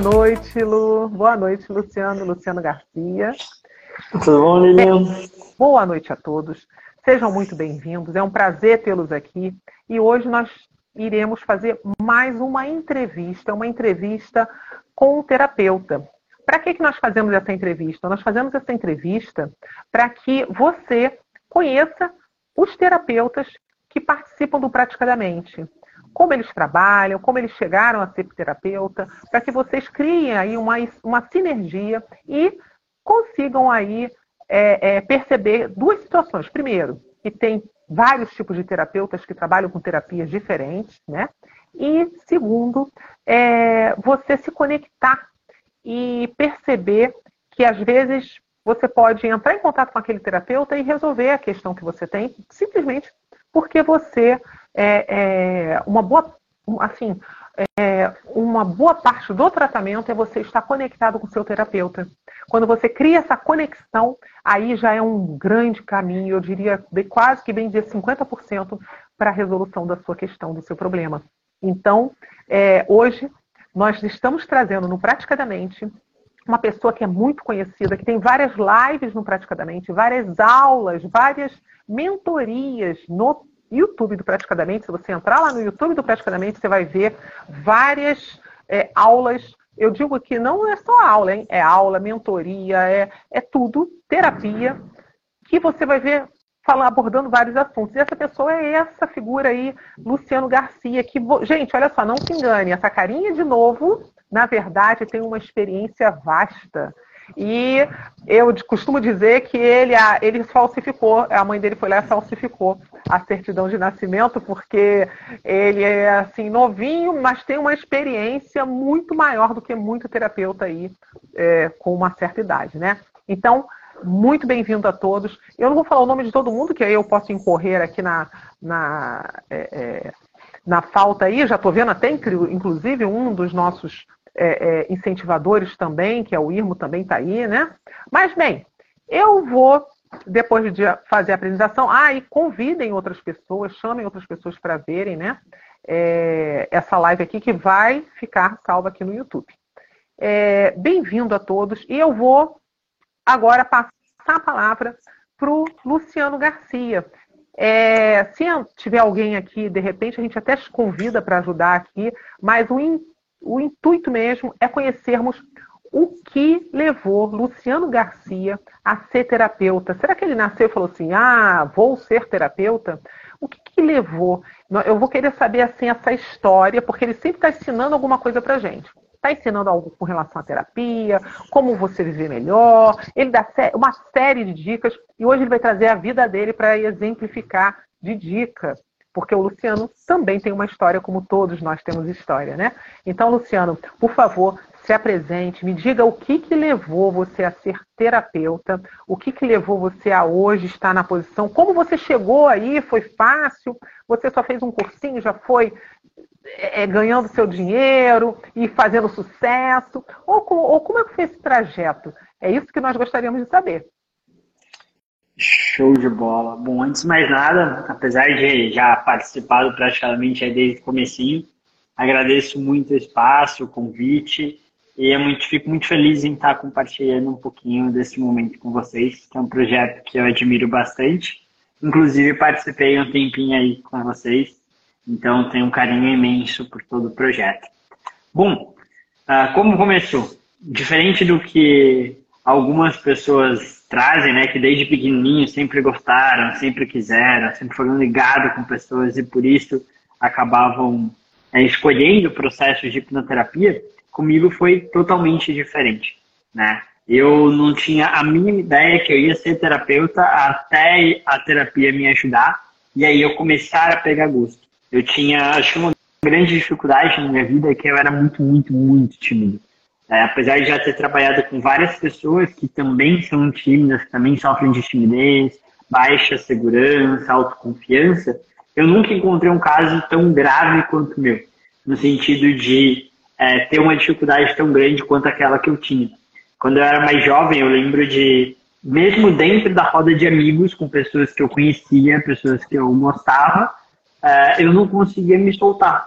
noite, Lu. Boa noite, Luciano, Luciano Garcia. Tudo bom, Lilian? Boa noite a todos. Sejam muito bem-vindos. É um prazer tê-los aqui. E hoje nós iremos fazer mais uma entrevista, uma entrevista com um terapeuta. Para que, que nós fazemos essa entrevista? Nós fazemos essa entrevista para que você conheça os terapeutas que participam do Praticadamente como eles trabalham, como eles chegaram a ser terapeuta, para que vocês criem aí uma, uma sinergia e consigam aí é, é, perceber duas situações. Primeiro, que tem vários tipos de terapeutas que trabalham com terapias diferentes, né? E segundo, é, você se conectar e perceber que às vezes você pode entrar em contato com aquele terapeuta e resolver a questão que você tem, simplesmente porque você é, é, uma boa, assim, é, uma boa parte do tratamento é você estar conectado com o seu terapeuta. Quando você cria essa conexão, aí já é um grande caminho, eu diria quase que bem dizer 50% para a resolução da sua questão, do seu problema. Então, é, hoje, nós estamos trazendo no Praticadamente uma pessoa que é muito conhecida, que tem várias lives no Praticadamente, várias aulas, várias mentorias no YouTube do Praticadamente. Se você entrar lá no YouTube do Praticadamente, você vai ver várias é, aulas. Eu digo que não é só aula, hein? é aula, mentoria, é, é tudo, terapia, que você vai ver abordando vários assuntos. E essa pessoa é essa figura aí, Luciano Garcia, que, gente, olha só, não se engane, essa carinha de novo, na verdade, tem uma experiência vasta e eu costumo dizer que ele, ele falsificou, a mãe dele foi lá e falsificou a certidão de nascimento, porque ele é assim novinho, mas tem uma experiência muito maior do que muito terapeuta aí é, com uma certa idade, né? Então, muito bem-vindo a todos. Eu não vou falar o nome de todo mundo, que aí eu posso incorrer aqui na, na, é, é, na falta aí. Já estou vendo até, inclusive, um dos nossos é, é, incentivadores também, que é o IRMO também está aí, né? Mas, bem, eu vou, depois de fazer a apresentação, ah, e convidem outras pessoas, chamem outras pessoas para verem, né? É, essa live aqui que vai ficar salva aqui no YouTube. É, Bem-vindo a todos e eu vou agora passar a palavra para o Luciano Garcia. É, se tiver alguém aqui, de repente, a gente até te convida para ajudar aqui, mas o o intuito mesmo é conhecermos o que levou Luciano Garcia a ser terapeuta. Será que ele nasceu e falou assim: ah, vou ser terapeuta? O que, que levou? Eu vou querer saber assim essa história, porque ele sempre está ensinando alguma coisa para gente. Está ensinando algo com relação à terapia, como você viver melhor. Ele dá uma série de dicas e hoje ele vai trazer a vida dele para exemplificar de dicas porque o Luciano também tem uma história, como todos nós temos história, né? Então, Luciano, por favor, se apresente, me diga o que, que levou você a ser terapeuta, o que, que levou você a hoje estar na posição, como você chegou aí, foi fácil, você só fez um cursinho, já foi é, ganhando seu dinheiro e fazendo sucesso, ou, ou como é que foi esse trajeto? É isso que nós gostaríamos de saber. Show de bola. Bom, antes de mais nada, apesar de já participado praticamente desde o comecinho, agradeço muito o espaço, o convite e muito, fico muito feliz em estar compartilhando um pouquinho desse momento com vocês, que é um projeto que eu admiro bastante. Inclusive participei um tempinho aí com vocês, então tenho um carinho imenso por todo o projeto. Bom, ah, como começou? Diferente do que algumas pessoas trazem, né, que desde pequenininho sempre gostaram, sempre quiseram, sempre foram ligados com pessoas e por isso acabavam é, escolhendo processos de hipnoterapia, comigo foi totalmente diferente, né? Eu não tinha a mínima ideia que eu ia ser terapeuta até a terapia me ajudar e aí eu começar a pegar gosto. Eu tinha, acho uma grande dificuldade na minha vida é que eu era muito, muito, muito tímido. É, apesar de já ter trabalhado com várias pessoas que também são tímidas, que também sofrem de timidez, baixa segurança, autoconfiança, eu nunca encontrei um caso tão grave quanto o meu, no sentido de é, ter uma dificuldade tão grande quanto aquela que eu tinha. Quando eu era mais jovem, eu lembro de, mesmo dentro da roda de amigos, com pessoas que eu conhecia, pessoas que eu gostava, é, eu não conseguia me soltar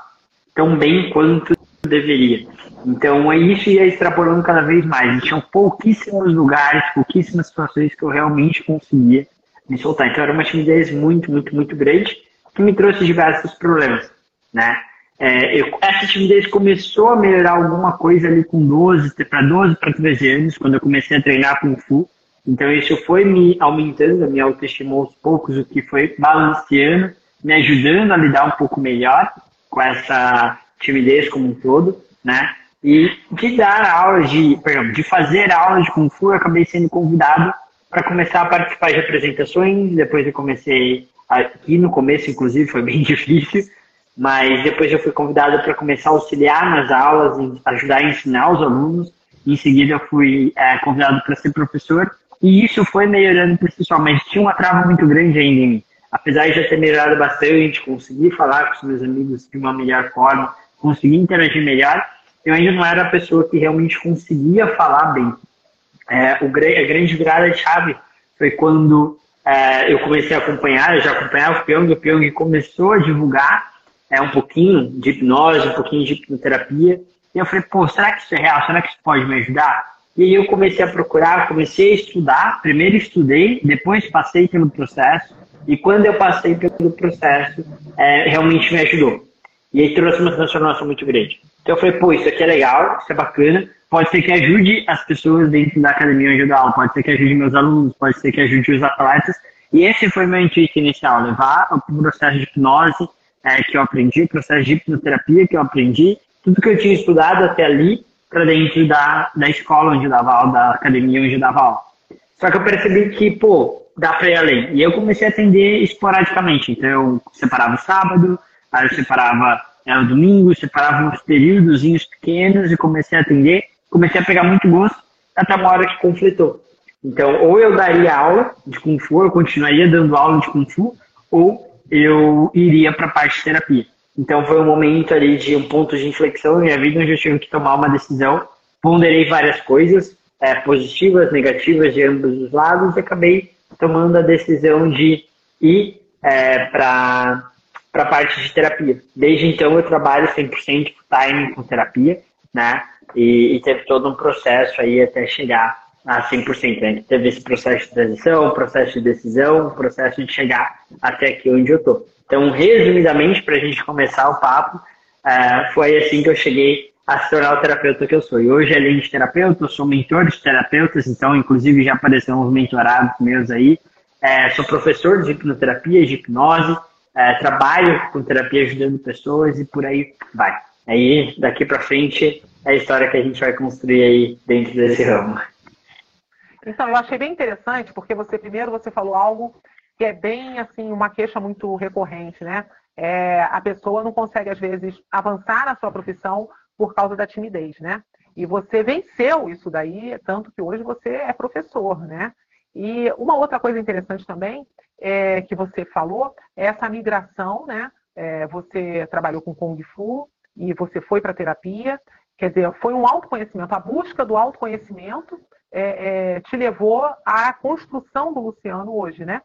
tão bem quanto deveria. Então, isso ia extrapolando cada vez mais. E tinham pouquíssimos lugares, pouquíssimas situações que eu realmente conseguia me soltar. Então, era uma timidez muito, muito, muito grande que me trouxe diversos problemas, né? É, eu, essa timidez começou a melhorar alguma coisa ali com 12, para 12 para 13 anos, quando eu comecei a treinar Kung Fu. Então, isso foi me aumentando a minha autoestima aos poucos, o que foi balanceando, me ajudando a lidar um pouco melhor com essa timidez como um todo, né? E de dar aulas de, perdão, de fazer aulas de Kung Fu, eu acabei sendo convidado para começar a participar de apresentações. Depois eu comecei, aqui no começo, inclusive, foi bem difícil, mas depois eu fui convidado para começar a auxiliar nas aulas, ajudar a ensinar os alunos. Em seguida, eu fui é, convidado para ser professor e isso foi melhorando principalmente. Tinha uma trava muito grande ainda em mim. Apesar de já ter melhorado bastante, conseguir falar com os meus amigos de uma melhor forma, conseguir interagir melhor, eu ainda não era a pessoa que realmente conseguia falar bem. É, o, a grande virada de chave foi quando é, eu comecei a acompanhar, eu já acompanhava o Pyong, o Pyong começou a divulgar é, um pouquinho de hipnose, um pouquinho de hipnoterapia, e eu falei, pô, será que isso é real? Será que isso pode me ajudar? E aí eu comecei a procurar, comecei a estudar. Primeiro estudei, depois passei pelo processo. E quando eu passei pelo processo, é, realmente me ajudou. E aí trouxe uma transformação muito grande. Então eu falei, pô, isso aqui é legal, isso é bacana. Pode ser que ajude as pessoas dentro da academia onde eu aula, pode ser que ajude meus alunos, pode ser que ajude os atletas. E esse foi meu intuito inicial, levar o processo de hipnose é, que eu aprendi, o processo de hipnoterapia que eu aprendi, tudo que eu tinha estudado até ali para dentro da, da escola onde eu dava aula, da academia onde eu dava aula. Só que eu percebi que, pô, dá para ir além. E eu comecei a atender esporadicamente. Então eu separava o sábado, aí eu separava o domingo, separava uns períodos pequenos e comecei a atender. Comecei a pegar muito gosto até uma hora que conflitou. Então, ou eu daria aula de Kung Fu, eu continuaria dando aula de Kung Fu, ou eu iria para a parte de terapia. Então foi um momento ali de um ponto de inflexão na minha vida onde eu tive que tomar uma decisão. Ponderei várias coisas, é, positivas, negativas de ambos os lados e acabei tomando a decisão de ir é, para a parte de terapia. Desde então eu trabalho 100% time com terapia, né? E, e, teve todo um processo aí até chegar a 100%. Né? Teve esse processo de transição, processo de decisão, processo de chegar até aqui onde eu estou. Então, resumidamente, para a gente começar o papo, uh, foi assim que eu cheguei a se tornar o terapeuta que eu sou. E hoje, além de terapeuta, eu sou mentor de terapeutas, então, inclusive, já apareceram uns mentorados meus aí. É, sou professor de hipnoterapia, de hipnose, é, trabalho com terapia ajudando pessoas e por aí vai. Aí, daqui para frente, é a história que a gente vai construir aí dentro desse ramo. Então, eu achei bem interessante, porque você, primeiro, você falou algo que é bem assim uma queixa muito recorrente, né? É, a pessoa não consegue às vezes avançar na sua profissão por causa da timidez, né? E você venceu isso daí, tanto que hoje você é professor, né? E uma outra coisa interessante também é, que você falou é essa migração, né? É, você trabalhou com Kung Fu e você foi para terapia, quer dizer, foi um autoconhecimento, a busca do autoconhecimento é, é, te levou à construção do Luciano hoje, né?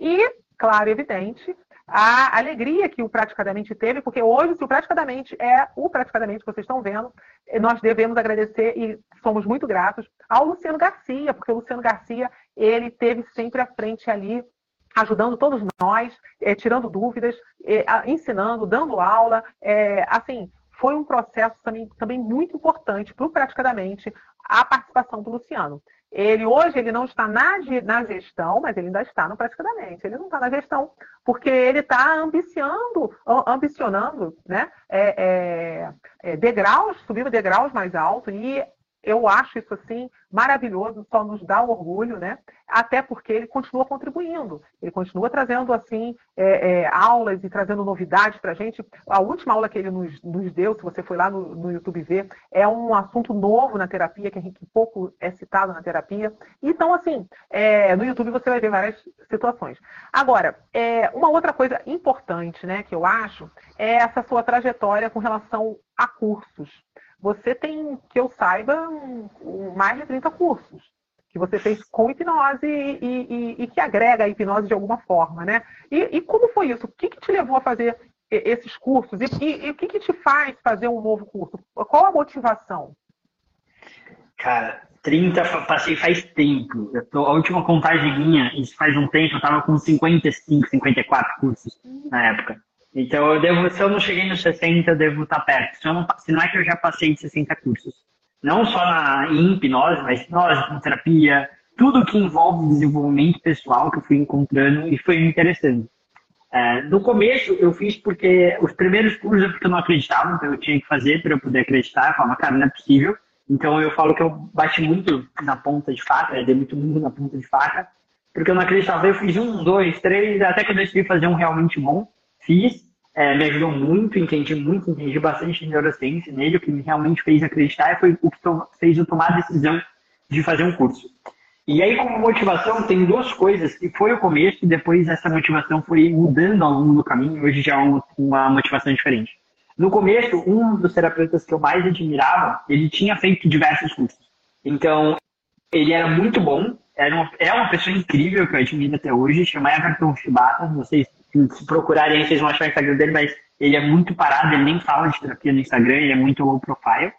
E, claro, evidente, a alegria que o Praticadamente teve, porque hoje, se o Praticadamente é o Praticadamente que vocês estão vendo, nós devemos agradecer e somos muito gratos ao Luciano Garcia, porque o Luciano Garcia, ele teve sempre à frente ali, ajudando todos nós, é, tirando dúvidas, é, ensinando, dando aula, é, assim, foi um processo também, também muito importante para o Praticadamente a participação do Luciano. Ele hoje ele não está na, na gestão, mas ele ainda está no praticamente. Ele não está na gestão porque ele está ambicionando, ambicionando, né, é, é, é, degraus, subindo degraus mais altos e eu acho isso assim maravilhoso, só nos dá orgulho, né? Até porque ele continua contribuindo, ele continua trazendo assim é, é, aulas e trazendo novidades para a gente. A última aula que ele nos, nos deu, se você foi lá no, no, YouTube ver, é um assunto novo na terapia que a gente pouco é citado na terapia. Então assim, é, no YouTube você vai ver várias situações. Agora, é, uma outra coisa importante, né, que eu acho, é essa sua trajetória com relação a cursos. Você tem, que eu saiba, mais de 30 cursos que você fez com hipnose e, e, e que agrega a hipnose de alguma forma, né? E, e como foi isso? O que, que, te levou a fazer esses cursos? E, o que, que, te faz fazer um novo curso? Qual a motivação? Cara, 30 passei faz tempo. Tô, a última contagem minha, isso faz um tempo, eu tava com 55, 54 cursos na época. Então eu devo, se eu não cheguei nos 60, eu devo estar perto. Se, não, se não é que eu já passei de 60 cursos. Não só na, em hipnose, mas hipnose, terapia, tudo que envolve desenvolvimento pessoal que eu fui encontrando e foi me interessando. É, no começo eu fiz porque os primeiros cursos é porque eu não acreditava, então eu tinha que fazer para eu poder acreditar. Eu falava, cara, não é possível. Então eu falo que eu bati muito na ponta de faca, dei muito muito na ponta de faca, porque eu não acreditava. Eu fiz um, dois, três, até que eu decidi fazer um realmente bom. Fiz, é, me ajudou muito, entendi muito, entendi bastante de neurociência nele, o que me realmente fez acreditar e foi o que fez eu tomar a decisão de fazer um curso. E aí, como motivação, tem duas coisas, que foi o começo e depois essa motivação foi mudando ao longo do caminho, hoje já é uma motivação diferente. No começo, um dos terapeutas que eu mais admirava, ele tinha feito diversos cursos. Então, ele era muito bom, era uma, é uma pessoa incrível que eu admiro até hoje, chama Everton Shibata, vocês se procurarem vocês vão achar o Instagram dele, mas ele é muito parado, ele nem fala de terapia no Instagram, ele é muito low profile.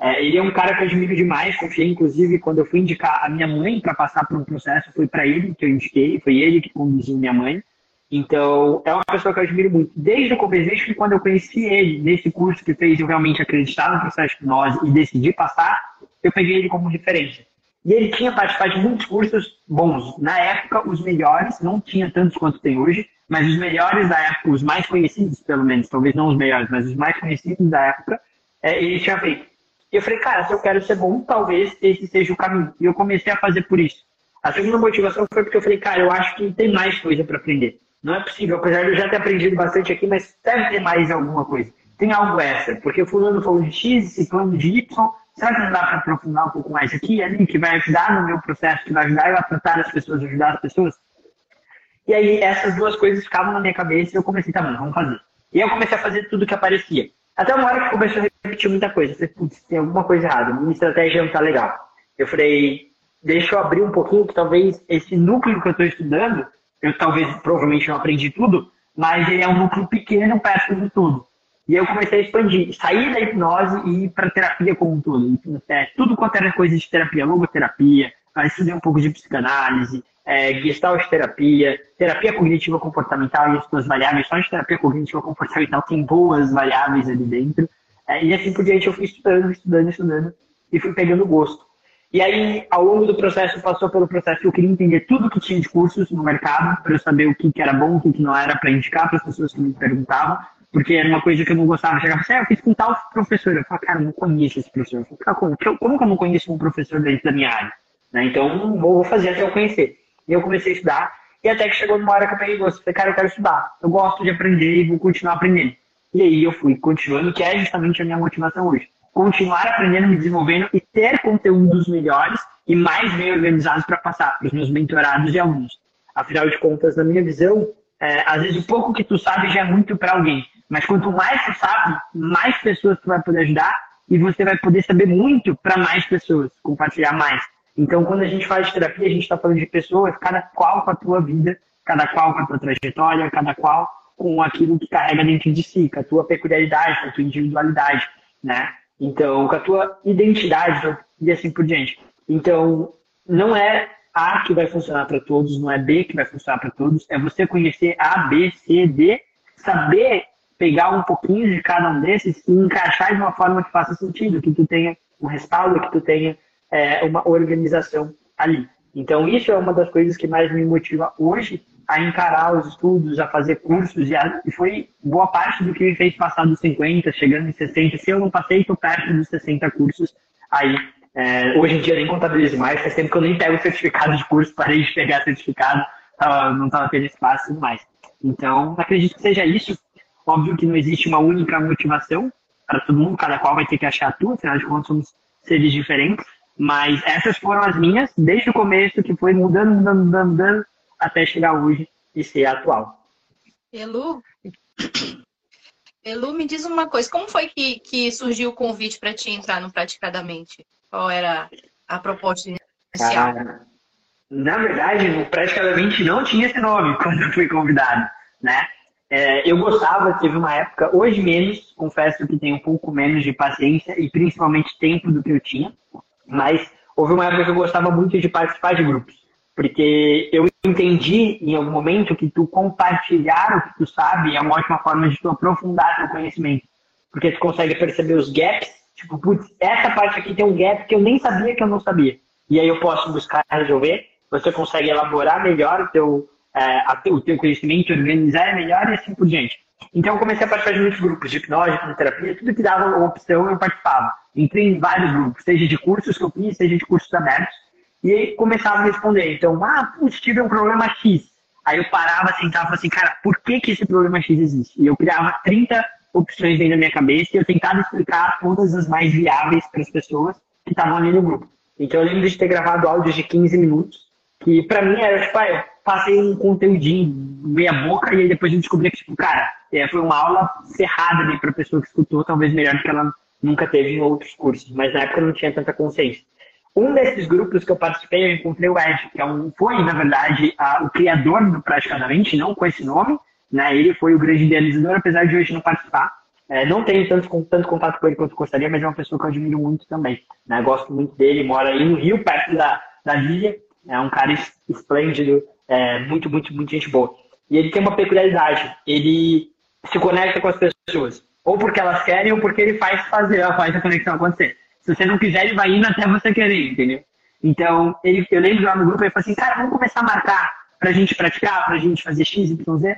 É, ele é um cara que eu admiro demais, confiei inclusive quando eu fui indicar a minha mãe para passar por um processo, foi para ele que eu indiquei, foi ele que conduziu minha mãe. Então, é uma pessoa que eu admiro muito. Desde o começo, desde quando eu conheci ele, nesse curso que fez eu realmente acreditar no processo de hipnose e decidi passar, eu peguei ele como referência. E ele tinha participado de muitos cursos bons. Na época, os melhores, não tinha tantos quanto tem hoje, mas os melhores da época, os mais conhecidos, pelo menos, talvez não os melhores, mas os mais conhecidos da época, é, ele tinha feito. Eu falei, cara, se eu quero ser bom, talvez esse seja o caminho. E eu comecei a fazer por isso. A segunda motivação foi porque eu falei, cara, eu acho que tem mais coisa para aprender. Não é possível, apesar de eu já ter aprendido bastante aqui, mas deve ter mais alguma coisa. Tem algo extra, porque fulano falou de X, ciclano de Y, será que não dá para aprofundar um pouco mais aqui, ali, que vai ajudar no meu processo, que vai ajudar eu a tratar as pessoas, ajudar as pessoas? E aí essas duas coisas ficavam na minha cabeça e eu comecei, tá bom, vamos fazer. E eu comecei a fazer tudo que aparecia. Até uma hora que começou a repetir muita coisa. Eu falei, tem alguma coisa errada, minha estratégia não tá legal. Eu falei, deixa eu abrir um pouquinho, que talvez esse núcleo que eu estou estudando eu talvez, provavelmente não aprendi tudo, mas ele é um núcleo pequeno perto de tudo. E eu comecei a expandir, sair da hipnose e ir para terapia como um todo. Tudo quanto era coisa de terapia, logoterapia, estudei um pouco de psicanálise, é, gestalt terapia, terapia cognitiva comportamental e as suas variáveis. Só de terapia cognitiva comportamental tem boas variáveis ali dentro. É, e assim por diante eu fui estudando, estudando, estudando e fui pegando gosto. E aí, ao longo do processo, passou pelo processo que eu queria entender tudo que tinha de cursos no mercado, para eu saber o que, que era bom, o que, que não era, para indicar para as pessoas que me perguntavam, porque era uma coisa que eu não gostava. Chegava assim, ah, eu fiz com tal professor. Eu falava, cara, eu não conheço esse professor. Eu falava, como, como que eu não conheço um professor dentro da minha área? Né? Então, vou fazer até eu conhecer. E eu comecei a estudar, e até que chegou numa hora que eu peguei gosto. Falei, cara, eu quero estudar. Eu gosto de aprender e vou continuar aprendendo. E aí eu fui continuando, que é justamente a minha motivação hoje continuar aprendendo, me desenvolvendo e ter conteúdos melhores e mais bem organizados para passar para os meus mentorados e alunos. Afinal de contas, na minha visão, é, às vezes o pouco que tu sabe já é muito para alguém. Mas quanto mais tu sabe, mais pessoas tu vai poder ajudar e você vai poder saber muito para mais pessoas, compartilhar mais. Então, quando a gente de terapia, a gente está falando de pessoas, cada qual com a tua vida, cada qual com a tua trajetória, cada qual com aquilo que carrega dentro de si, com a tua peculiaridade, com a tua individualidade, né? Então, com a tua identidade e assim por diante. Então, não é A que vai funcionar para todos, não é B que vai funcionar para todos, é você conhecer A, B, C, D, saber pegar um pouquinho de cada um desses e encaixar de uma forma que faça sentido, que tu tenha um respaldo, que tu tenha é, uma organização ali. Então, isso é uma das coisas que mais me motiva hoje a encarar os estudos, a fazer cursos, e, a, e, foi boa parte do que me fez passar dos 50, chegando em 60. Se eu não passei, estou perto dos 60 cursos aí. É, hoje em dia nem contabilizo mais, faz tempo que eu nem pego certificado de curso, parei de pegar certificado, tava, não estava tendo espaço e mais. Então, acredito que seja isso. Óbvio que não existe uma única motivação para todo mundo, cada qual vai ter que achar a tua, afinal de contas somos seres diferentes. Mas essas foram as minhas, desde o começo, que foi mudando, mudando, mudando, mudando até chegar hoje e ser atual. Elu, Elu, me diz uma coisa, como foi que, que surgiu o convite para te entrar no Praticadamente? Qual era a proposta inicial? Ah, na verdade, no Praticadamente não tinha esse nome quando eu fui convidado, né? É, eu gostava, teve uma época, hoje menos, confesso que tenho um pouco menos de paciência e principalmente tempo do que eu tinha, mas houve uma época que eu gostava muito de participar de grupos, porque eu entendi em algum momento que tu compartilhar o que tu sabe é uma ótima forma de tu aprofundar teu conhecimento, porque tu consegue perceber os gaps, tipo, putz, essa parte aqui tem um gap que eu nem sabia que eu não sabia, e aí eu posso buscar resolver, você consegue elaborar melhor o teu é, o teu conhecimento, organizar melhor e assim por diante. Então eu comecei a participar de muitos grupos de hipnose, de terapia, tudo que dava opção eu participava. Entrei em vários grupos, seja de cursos que eu fiz, seja de cursos abertos, e começava a responder. Então, ah, putz, tive um problema X. Aí eu parava, sentava e falava assim, cara, por que, que esse problema X existe? E eu criava 30 opções dentro da minha cabeça e eu tentava explicar todas as mais viáveis para as pessoas que estavam ali no grupo. Então eu lembro de ter gravado áudios de 15 minutos, que para mim era tipo, ah, eu passei um conteúdinho meia boca e aí depois eu descobri que, tipo, cara, é, foi uma aula cerrada ali pra pessoa que escutou, talvez melhor do que ela nunca teve em outros cursos, mas na época não tinha tanta consciência. Um desses grupos que eu participei, eu encontrei o Ed, que é um, foi, na verdade, a, o criador do Praticamente, não com esse nome, né? Ele foi o grande idealizador, apesar de hoje não participar. É, não tenho tanto, tanto contato com ele quanto gostaria, mas é uma pessoa que eu admiro muito também. Né? Gosto muito dele, mora aí no Rio, perto da, da Lília. É um cara esplêndido, é, muito, muito, muito gente boa. E ele tem uma peculiaridade. Ele se conecta com as pessoas. Ou porque elas querem, ou porque ele faz fazer, faz a conexão acontecer. Se você não quiser, ele vai indo até você querer, entendeu? Então, ele, eu lembro lá no grupo, ele falou assim, cara, vamos começar a marcar pra gente praticar, pra gente fazer X, Y, Z.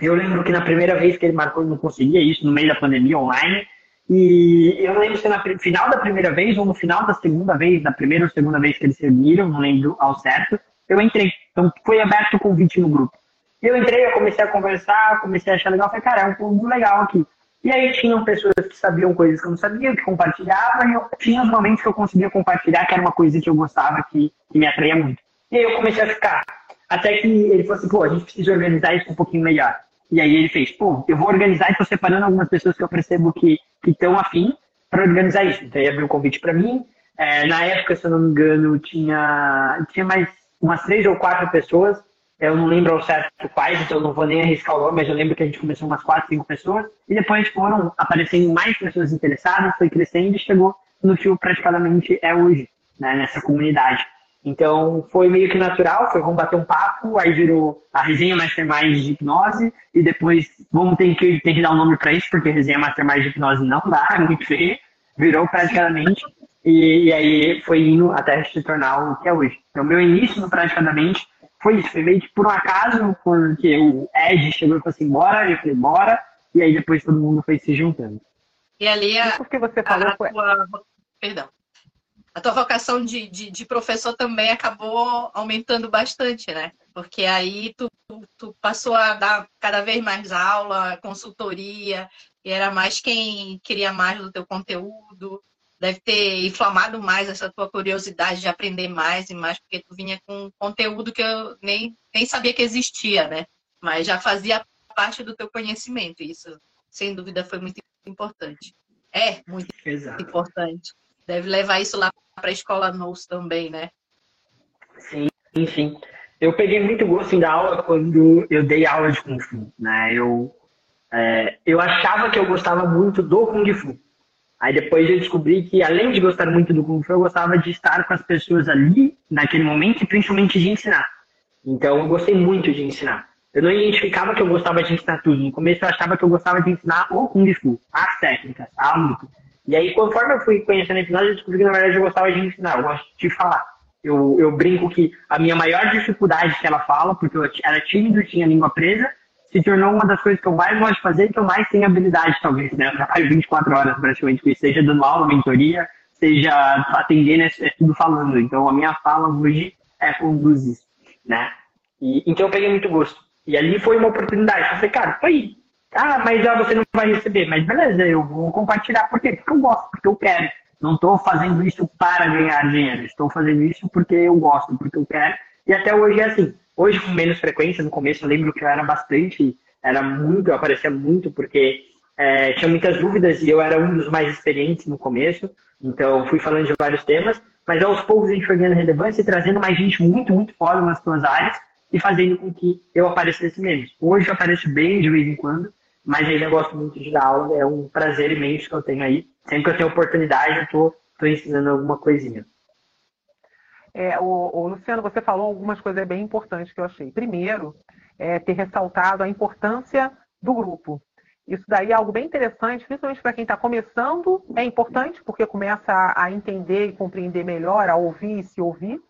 Eu lembro que na primeira vez que ele marcou, ele não conseguia isso, no meio da pandemia, online. E eu lembro se na final da primeira vez ou no final da segunda vez, da primeira ou segunda vez que eles se uniram, não lembro ao certo eu entrei. Então foi aberto o convite no grupo. Eu entrei, eu comecei a conversar, comecei a achar legal, falei, cara, é um convite legal aqui. E aí tinham pessoas que sabiam coisas que eu não sabia, que compartilhavam, e eu tinha os momentos que eu conseguia compartilhar, que era uma coisa que eu gostava, que, que me atraía muito. E aí eu comecei a ficar. Até que ele falou assim, pô, a gente precisa organizar isso um pouquinho melhor. E aí ele fez, pô, eu vou organizar e tô separando algumas pessoas que eu percebo que estão afim para organizar isso. Então ele abriu um convite para mim. É, na época, se eu não me engano, tinha, tinha mais umas três ou quatro pessoas. Eu não lembro ao certo quais, então não vou nem arriscar o nome, mas eu lembro que a gente começou umas quatro, cinco pessoas. E depois foram aparecendo mais pessoas interessadas, foi crescendo e chegou no que praticamente é hoje, né, nessa comunidade. Então foi meio que natural, foi vamos bater um papo, aí virou a resenha Mastermind de hipnose, e depois vamos ter que, ter que dar um nome para isso, porque resenha Mastermind de hipnose não dá, é muito feio. Virou praticamente e, e, aí foi indo até se tornar o que é hoje. Então, meu início no Praticamente foi isso. Foi meio que por um acaso, porque o Ed chegou e falou assim, bora, eu falei, bora. E aí depois todo mundo foi se juntando. E ali a, que você falou a, foi... tua, perdão, a tua vocação de, de, de, professor também acabou aumentando bastante, né? Porque aí tu, tu, tu, passou a dar cada vez mais aula, consultoria, e era mais quem queria mais do teu conteúdo deve ter inflamado mais essa tua curiosidade de aprender mais e mais, porque tu vinha com conteúdo que eu nem, nem sabia que existia, né? Mas já fazia parte do teu conhecimento. Isso, sem dúvida, foi muito importante. É muito Exato. importante. Deve levar isso lá para a escola NOS também, né? Sim, enfim. Eu peguei muito gosto em dar aula quando eu dei aula de Kung Fu, né? Eu, é, eu achava que eu gostava muito do Kung Fu. Aí depois eu descobri que, além de gostar muito do Kung Fu, eu gostava de estar com as pessoas ali, naquele momento, e principalmente de ensinar. Então eu gostei muito de ensinar. Eu não identificava que eu gostava de ensinar tudo. No começo eu achava que eu gostava de ensinar o Kung Fu, as técnicas, a luta. E aí, conforme eu fui conhecendo hipnose, eu descobri que, na verdade, eu gostava de ensinar, eu gosto de falar. Eu, eu brinco que a minha maior dificuldade que ela fala, porque eu era tímido, tinha a língua presa, se tornou uma das coisas que eu mais gosto de fazer e que eu mais tenho habilidade, talvez, né? Eu trabalho 24 horas praticamente isso, seja dando aula, mentoria, seja atendendo, é, é tudo falando. Então, a minha fala hoje é conduzir, né? E, então, eu peguei muito gosto. E ali foi uma oportunidade. Eu falei, cara, foi. Ah, mas já você não vai receber. Mas beleza, eu vou compartilhar. Por quê? Porque eu gosto, porque eu quero. Não estou fazendo isso para ganhar dinheiro. Estou fazendo isso porque eu gosto, porque eu quero. E até hoje é assim. Hoje com menos frequência, no começo eu lembro que eu era bastante, era muito, eu aparecia muito porque é, tinha muitas dúvidas e eu era um dos mais experientes no começo, então fui falando de vários temas, mas aos poucos a gente foi ganhando relevância e trazendo mais gente muito, muito fora nas suas áreas, e fazendo com que eu aparecesse menos. Hoje eu apareço bem de vez em quando, mas ainda gosto muito de dar aula, é um prazer imenso que eu tenho aí. Sempre que eu tenho oportunidade, eu tô ensinando alguma coisinha. É, o, o, Luciano, você falou algumas coisas bem importantes que eu achei. Primeiro, é, ter ressaltado a importância do grupo. Isso daí é algo bem interessante, principalmente para quem está começando, é importante porque começa a, a, entender e compreender melhor, a ouvir e se ouvir.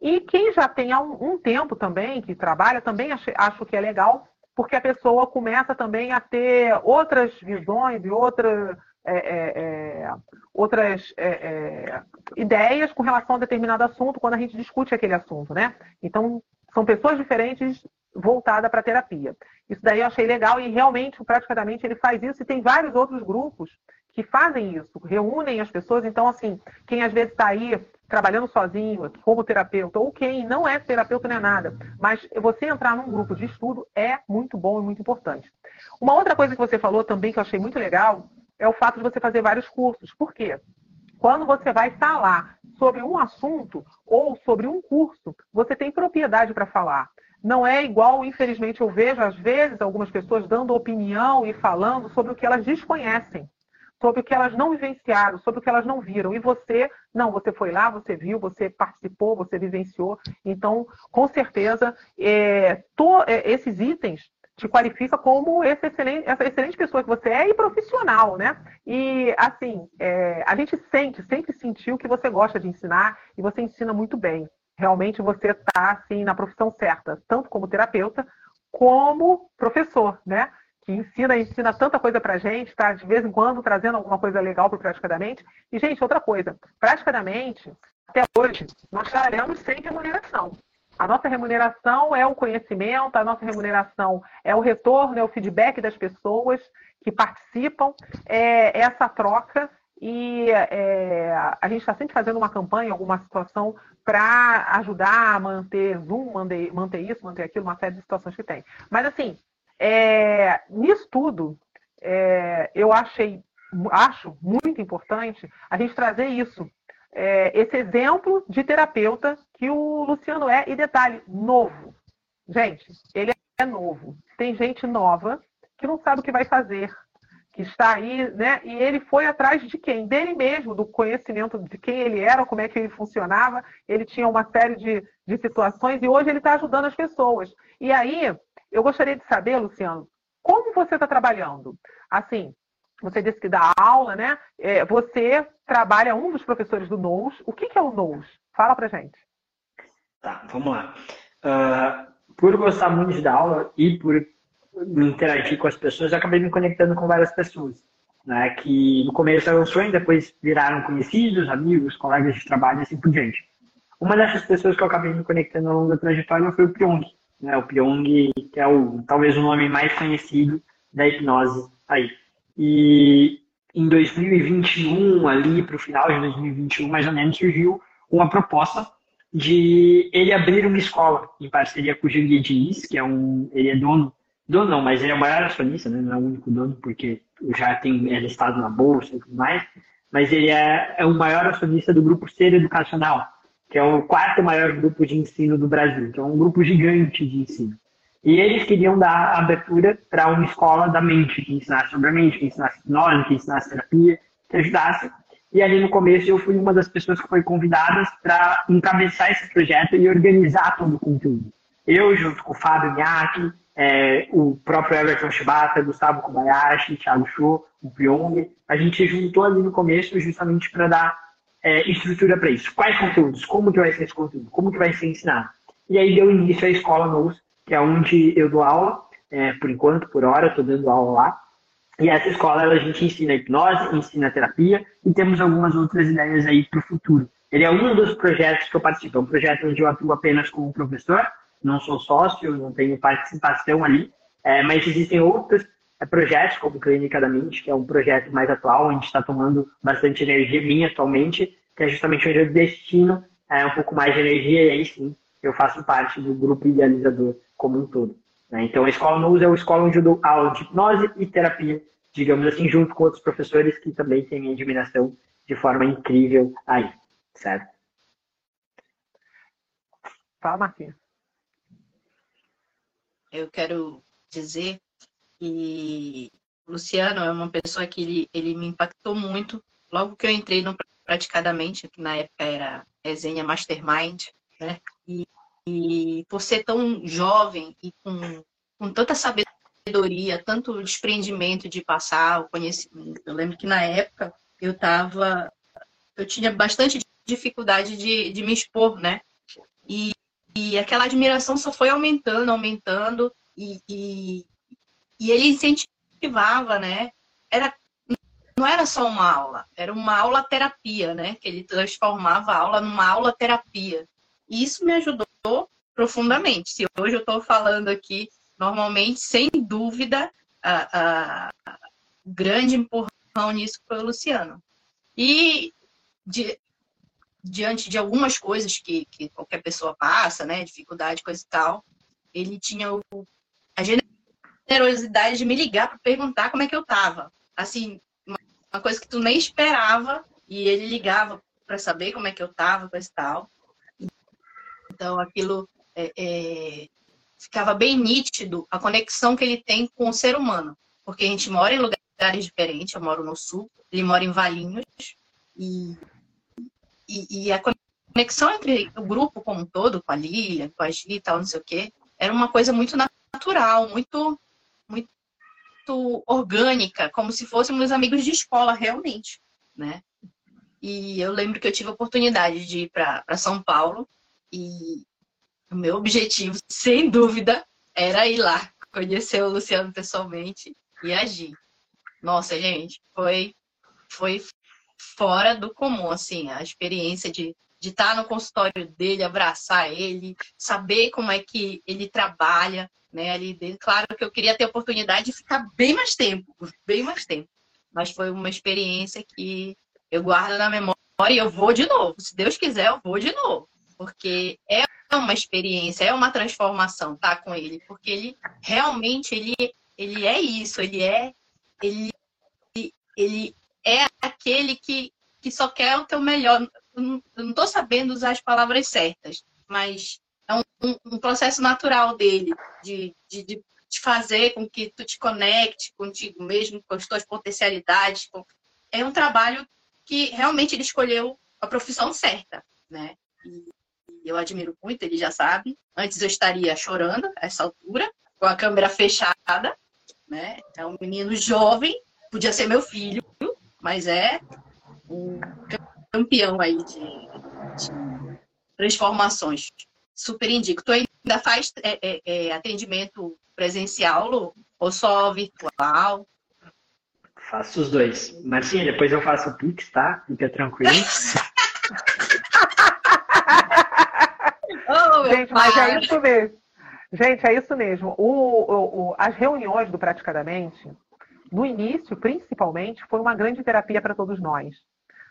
E quem já tem há um, um tempo também, que trabalha, também acho, acho que é legal, porque a pessoa começa também a ter outras visões e outras, é, é, é, outras é, é, ideias com relação a determinado assunto quando a gente discute aquele assunto, né? Então, são pessoas diferentes voltadas para a terapia. Isso daí eu achei legal e realmente, praticamente, ele faz isso e tem vários outros grupos que fazem isso, reúnem as pessoas. Então, assim, quem às vezes está aí trabalhando sozinho, como terapeuta, ou quem não é terapeuta nem é nada, mas você entrar num grupo de estudo é muito bom e muito importante. Uma outra coisa que você falou também que eu achei muito legal é o fato de você fazer vários cursos. Por quê? Quando você vai falar sobre um assunto ou sobre um curso, você tem propriedade para falar. Não é igual, infelizmente, eu vejo às vezes algumas pessoas dando opinião e falando sobre o que elas desconhecem sobre o que elas não vivenciaram, sobre o que elas não viram. E você, não, você foi lá, você viu, você participou, você vivenciou. Então, com certeza, é, to, é, esses itens te qualifica como esse excelente, essa excelente pessoa que você é e profissional, né? E, assim, é, a gente sente, sempre sentiu que você gosta de ensinar e você ensina muito bem. Realmente você está, assim, na profissão certa, tanto como terapeuta, como professor, né? que ensina, ensina tanta coisa pra gente, tá? De vez em quando trazendo alguma coisa legal para Praticadamente. E, gente, outra coisa, Praticadamente, até hoje, nós trabalhamos sem remuneração. A nossa remuneração é o conhecimento, a nossa remuneração é o retorno, é o feedback das pessoas que participam, é essa troca e é, a gente está sempre fazendo uma campanha, alguma situação para ajudar a manter Zoom, manter, manter isso, manter aquilo, uma série de situações que tem. Mas assim, é, nisso tudo, é, eu achei, acho muito importante a gente trazer isso, é, esse exemplo de terapeuta que o Luciano é, e detalhe, novo. Gente, ele é novo. Tem gente nova que não sabe o que vai fazer, que está aí, né? E ele foi atrás de quem? Dele mesmo, do conhecimento de quem ele era, como é que ele funcionava. Ele tinha uma série de, de situações e hoje ele está ajudando as pessoas. E aí, eu gostaria de saber, Luciano, como você está trabalhando? Assim, você disse que dá aula, né? É, você trabalha um dos professores do NOUS. O que, que é o NOUS? Fala pra gente. Tá, vamos lá. Uh, por gostar muito dar aula e por me interagir com as pessoas, eu acabei me conectando com várias pessoas. Né, que no começo eram sonhos, depois viraram conhecidos, amigos, colegas de trabalho e assim por diante. Uma dessas pessoas que eu acabei me conectando ao longo da trajetória foi o Pyong né, o Pyong, que é o, talvez o nome mais conhecido da hipnose aí. E em 2021, ali para o final de 2021, mais ou menos, surgiu uma proposta de ele abrir uma escola em parceria com o Jung Diniz, que é um, ele é dono, dono não, mas ele é o maior acionista, né, não é o único dono, porque já tem é listado na bolsa e tudo mais, mas ele é, é o maior acionista do grupo Ser Educacional, que é o quarto maior grupo de ensino do Brasil, que é um grupo gigante de ensino. E eles queriam dar abertura para uma escola da mente, que ensinasse sobre a mente, que ensinasse hipnose, que ensinasse terapia, que ajudasse. E ali no começo eu fui uma das pessoas que foi convidadas para encabeçar esse projeto e organizar todo o conteúdo. Eu, junto com o Fábio Miyake, é, o próprio Everton Shibata, Gustavo Kobayashi, Thiago Show, o Pyong, a gente juntou ali no começo justamente para dar é, estrutura para isso. Quais conteúdos? Como que vai ser esse conteúdo? Como que vai ser ensinado? E aí deu início à Escola NOUS, que é onde eu dou aula, é, por enquanto, por hora, estou dando aula lá. E essa escola a gente ensina hipnose, ensina terapia e temos algumas outras ideias aí para o futuro. Ele é um dos projetos que eu participo. É um projeto onde eu atuo apenas como professor, não sou sócio, não tenho participação ali, é, mas existem outros é, projetos, como Clínica da Mente, que é um projeto mais atual, onde está tomando bastante energia minha atualmente, que é justamente onde eu destino é, um pouco mais de energia, e aí sim eu faço parte do grupo idealizador como um todo. Né? Então, a Escola NUS é uma escola onde eu dou aula de hipnose e terapia, digamos assim, junto com outros professores que também têm minha admiração de forma incrível aí, certo? Fala, Marquinhos. eu quero dizer que o Luciano é uma pessoa que ele, ele me impactou muito logo que eu entrei no Praticadamente, que na época era resenha Mastermind, né? E, e por ser tão jovem e com, com tanta sabedoria, tanto desprendimento de passar o conhecimento. Eu lembro que na época eu tava, eu tinha bastante dificuldade de, de me expor, né? E, e aquela admiração só foi aumentando, aumentando, e, e, e ele incentivava, né? Era, não era só uma aula, era uma aula terapia, né? Que ele transformava a aula numa aula terapia. E isso me ajudou profundamente. Se hoje eu estou falando aqui, normalmente, sem dúvida, a, a grande empurrão nisso foi o Luciano. E de, diante de algumas coisas que, que qualquer pessoa passa, né, dificuldade, coisa e tal, ele tinha o, a generosidade de me ligar para perguntar como é que eu tava. Assim, uma, uma, coisa que tu nem esperava, e ele ligava para saber como é que eu tava, coisa e tal. Então, aquilo é, é, ficava bem nítido, a conexão que ele tem com o ser humano. Porque a gente mora em lugares diferentes, eu moro no sul, ele mora em Valinhos, e e, e, a conexão entre o grupo como um todo, com a Lília, com a Gi e tal, não sei o quê, era uma coisa muito natural, muito, muito orgânica, como se fôssemos amigos de escola, realmente, né? E eu lembro que eu tive a oportunidade de ir para São Paulo e o meu objetivo, sem dúvida, era ir lá conhecer o Luciano pessoalmente e agir. Nossa, gente, foi foi fora do comum, assim, a experiência de de estar no consultório dele, abraçar ele, saber como é que ele trabalha, né, ali dentro. Claro que eu queria ter a oportunidade de ficar bem mais tempo, bem mais tempo. Mas foi uma experiência que eu guardo na memória e eu vou de novo. Se Deus quiser, eu vou de novo. Porque é uma experiência, é uma transformação estar tá, com ele. Porque ele realmente, ele, ele é isso, ele é... Ele, ele é aquele que, que só quer o teu melhor. Eu não estou sabendo usar as palavras certas, mas é um, um processo natural dele de, de, de, fazer com que tu te conecte contigo mesmo, com as tuas potencialidades. É um trabalho que realmente ele escolheu a profissão certa, né? E eu admiro muito, ele já sabe. Antes eu estaria chorando a essa altura, com a câmera fechada, né? É um menino jovem, podia ser meu filho, mas é um campeão aí de, de transformações. Super indico. Tu ainda faz é, é, é, atendimento presencial, Lu? Ou só virtual? Faço os dois. Marcinha, depois eu faço o Pix, tá? Fica tranquilo. oh, Gente, mas é isso mesmo. Gente, é isso mesmo. O, o, o, as reuniões do Praticadamente, no início, principalmente, foi uma grande terapia para todos nós.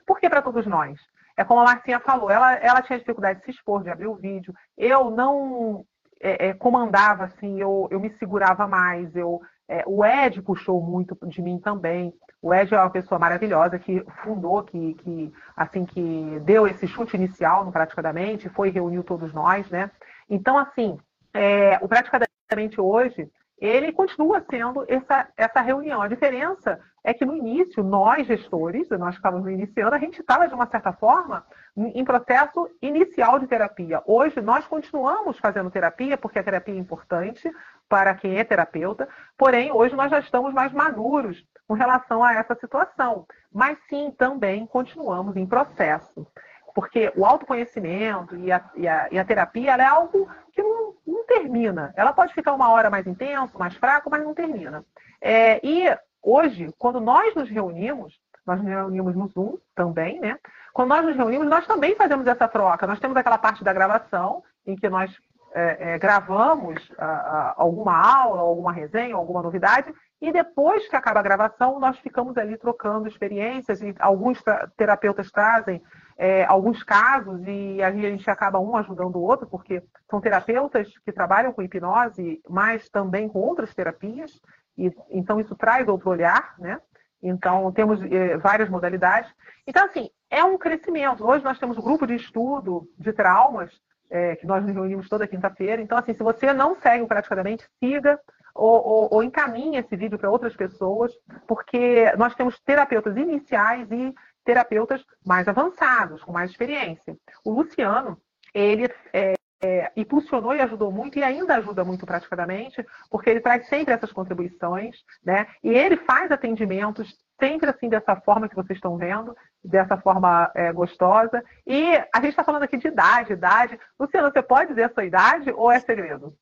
Por que para todos nós? É como a Marcinha falou, ela, ela tinha dificuldade de se expor, de abrir o vídeo. Eu não é, é, comandava, assim, eu, eu me segurava mais. Eu, é, o Ed puxou muito de mim também. O Ed é uma pessoa maravilhosa que fundou, que, que assim que deu esse chute inicial no Praticadamente, foi e reuniu todos nós, né? Então, assim, é, o Praticadamente hoje ele continua sendo essa, essa reunião. A diferença é que no início, nós gestores, nós estávamos iniciando, a gente estava, de uma certa forma, em processo inicial de terapia. Hoje, nós continuamos fazendo terapia, porque a terapia é importante para quem é terapeuta, porém, hoje nós já estamos mais maduros com relação a essa situação. Mas sim, também continuamos em processo. Porque o autoconhecimento e a, e a, e a terapia é algo que não, não, termina. Ela pode ficar uma hora mais intenso, mais fraco, mas não termina. É, e hoje, quando nós nos reunimos, nós nos reunimos no Zoom também, né? Quando nós nos reunimos, nós também fazemos essa troca. Nós temos aquela parte da gravação, em que nós é, é, gravamos a, a, alguma aula, alguma resenha, alguma novidade, e depois que acaba a gravação, nós ficamos ali trocando experiências, e alguns terapeutas trazem é, alguns casos e a gente acaba um ajudando o outro, porque são terapeutas que trabalham com hipnose, mas também com outras terapias, e então isso traz outro olhar, né? Então, temos é, várias modalidades. Então, assim, é um crescimento. Hoje nós temos um grupo de estudo de traumas é, que nós nos reunimos toda quinta-feira. Então, assim, se você não segue o Praticadamente, siga ou, ou, ou encaminhe esse vídeo para outras pessoas, porque nós temos terapeutas iniciais e terapeutas mais avançados, com mais experiência. O Luciano, ele é, é, impulsionou e ajudou muito, e ainda ajuda muito praticamente, porque ele traz sempre essas contribuições, né? E ele faz atendimentos sempre assim, dessa forma que vocês estão vendo, dessa forma é, gostosa. E a gente está falando aqui de idade, idade. Luciano, você pode dizer a sua idade ou é segredo?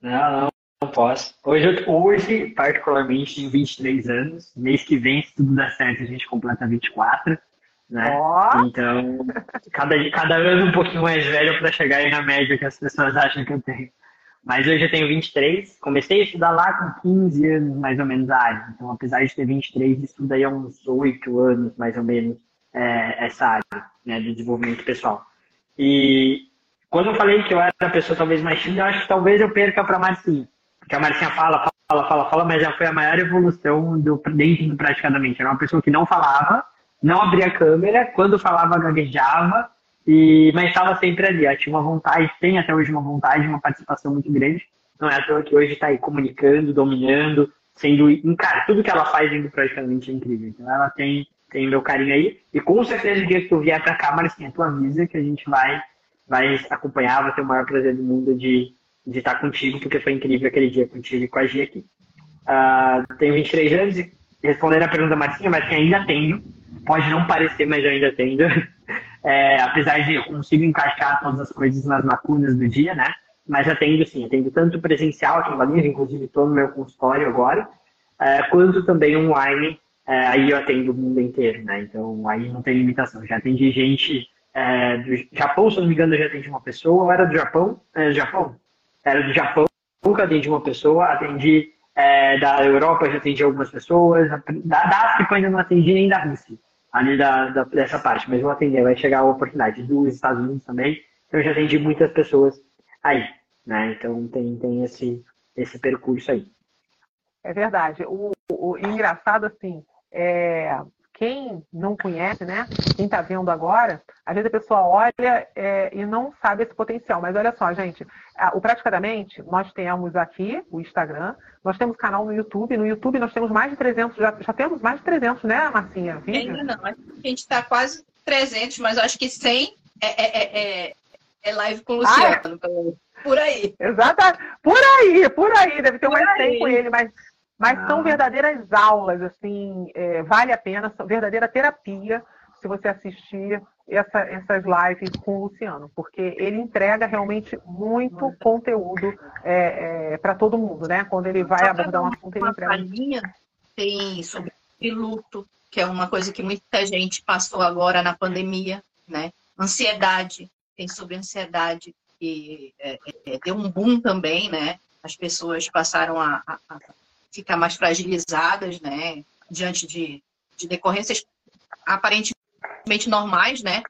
Não, não, não posso. Hoje, hoje, particularmente, tenho 23 anos. Mês que vem, se tudo der certo, a gente completa 24 né? Oh. Então, cada, cada ano um pouquinho mais velho para chegar aí na média que as pessoas acham que eu tenho. Mas hoje eu tenho 23, comecei a estudar lá com 15 anos, mais ou menos, a área. Então, apesar de ter 23, estudo aí há uns 8 anos, mais ou menos, é, essa área né, de desenvolvimento pessoal. E quando eu falei que eu era a pessoa talvez mais tímida, eu acho que talvez eu perca para a Marcinha. Porque a Marcinha fala, fala, fala, fala, mas já foi a maior evolução do, dentro do praticamente. Era uma pessoa que não falava, não abria a câmera, quando falava gaguejava, e, mas estava sempre ali. Tinha uma vontade, tem até hoje uma vontade, uma participação muito grande. Não é toa que hoje está aí comunicando, dominando, sendo. Cara, tudo que ela faz indo praticamente é incrível. Então ela tem, tem meu carinho aí. E com certeza, o dia que tu vier pra cá, Marcinha, tu avisa que a gente vai, vai acompanhar, vai ter o maior prazer do mundo de, de estar contigo, porque foi incrível aquele dia contigo e com a Gia aqui. Uh, tenho 23 anos e respondendo a pergunta da Marcinha, mas que ainda tenho pode não parecer, mas eu ainda tendo. É, apesar de eu consigo encaixar todas as coisas nas lacunas do dia, né? Mas atendo sim, atendo tanto presencial aqui em Valinhos, inclusive estou no meu consultório agora, é, quanto também online, é, aí eu atendo o mundo inteiro, né? Então aí não tem limitação. Já atendi gente é, do Japão, se não me engano, eu já atendi uma pessoa, ou era do Japão? É, do Japão? Era do Japão, nunca atendi uma pessoa, atendi é, da Europa, já atendi algumas pessoas, da, da África ainda não atendi nem da Rússia ali da, da, dessa parte, mas vou atender, vai chegar a oportunidade dos Estados Unidos também. Eu já atendi muitas pessoas aí, né? Então tem, tem esse, esse percurso aí. É verdade. O, o, o engraçado, assim, é, quem não conhece, né? Quem está vendo agora, às vezes a pessoa olha é, e não sabe esse potencial. Mas olha só, gente, o Praticadamente, nós temos aqui o Instagram, nós temos canal no YouTube. No YouTube nós temos mais de 300, já, já temos mais de 300, né, Marcinha? Vídeo? Ainda não, a gente está quase 300, mas acho que 100 é, é, é, é live com o Luciano. Ah, é? por aí. Exato, por aí, por aí. Deve ter por mais 100 com ele, mas mas ah. são verdadeiras aulas, assim, é, vale a pena, verdadeira terapia se você assistir essa, essas lives com o Luciano, porque ele entrega realmente muito conteúdo é, é, para todo mundo, né? Quando ele vai abordar um assunto, ele entrega. Linha tem sobre luto, que é uma coisa que muita gente passou agora na pandemia, né? Ansiedade, tem sobre ansiedade, que é, é, deu um boom também, né? As pessoas passaram a, a ficar mais fragilizadas, né, diante de, de decorrências aparentemente normais, né?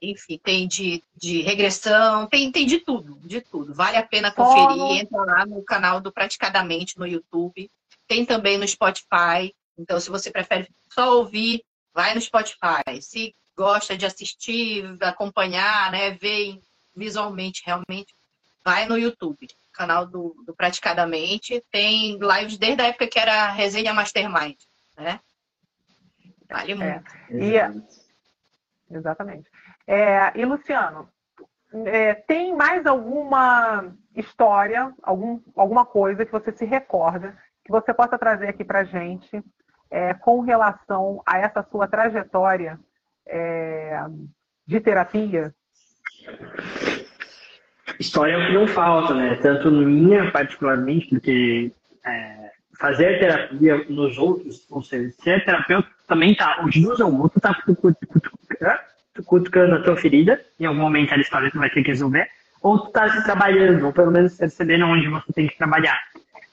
Enfim, tem de, de regressão, tem, tem de tudo, de tudo. Vale a pena conferir, oh. entra lá no canal do Praticadamente no YouTube, tem também no Spotify. Então, se você prefere só ouvir, vai no Spotify. Se gosta de assistir, acompanhar, né, ver visualmente, realmente, vai no YouTube canal do, do Praticadamente. Tem lives desde a época que era resenha Mastermind, né? Vale é, muito. É, e, exatamente. É, e Luciano, é, tem mais alguma história, algum, alguma coisa que você se recorda que você possa trazer aqui para gente é, com relação a essa sua trajetória é, de terapia? História é o que não falta, né? Tanto minha, particularmente, porque é, fazer terapia nos outros, ou seja, ser terapeuta também tá, os dois ou outro tá cutucando a tua ferida, em algum momento a história tu vai ter que resolver, ou tu tá se trabalhando, ou pelo menos percebendo onde você tem que trabalhar.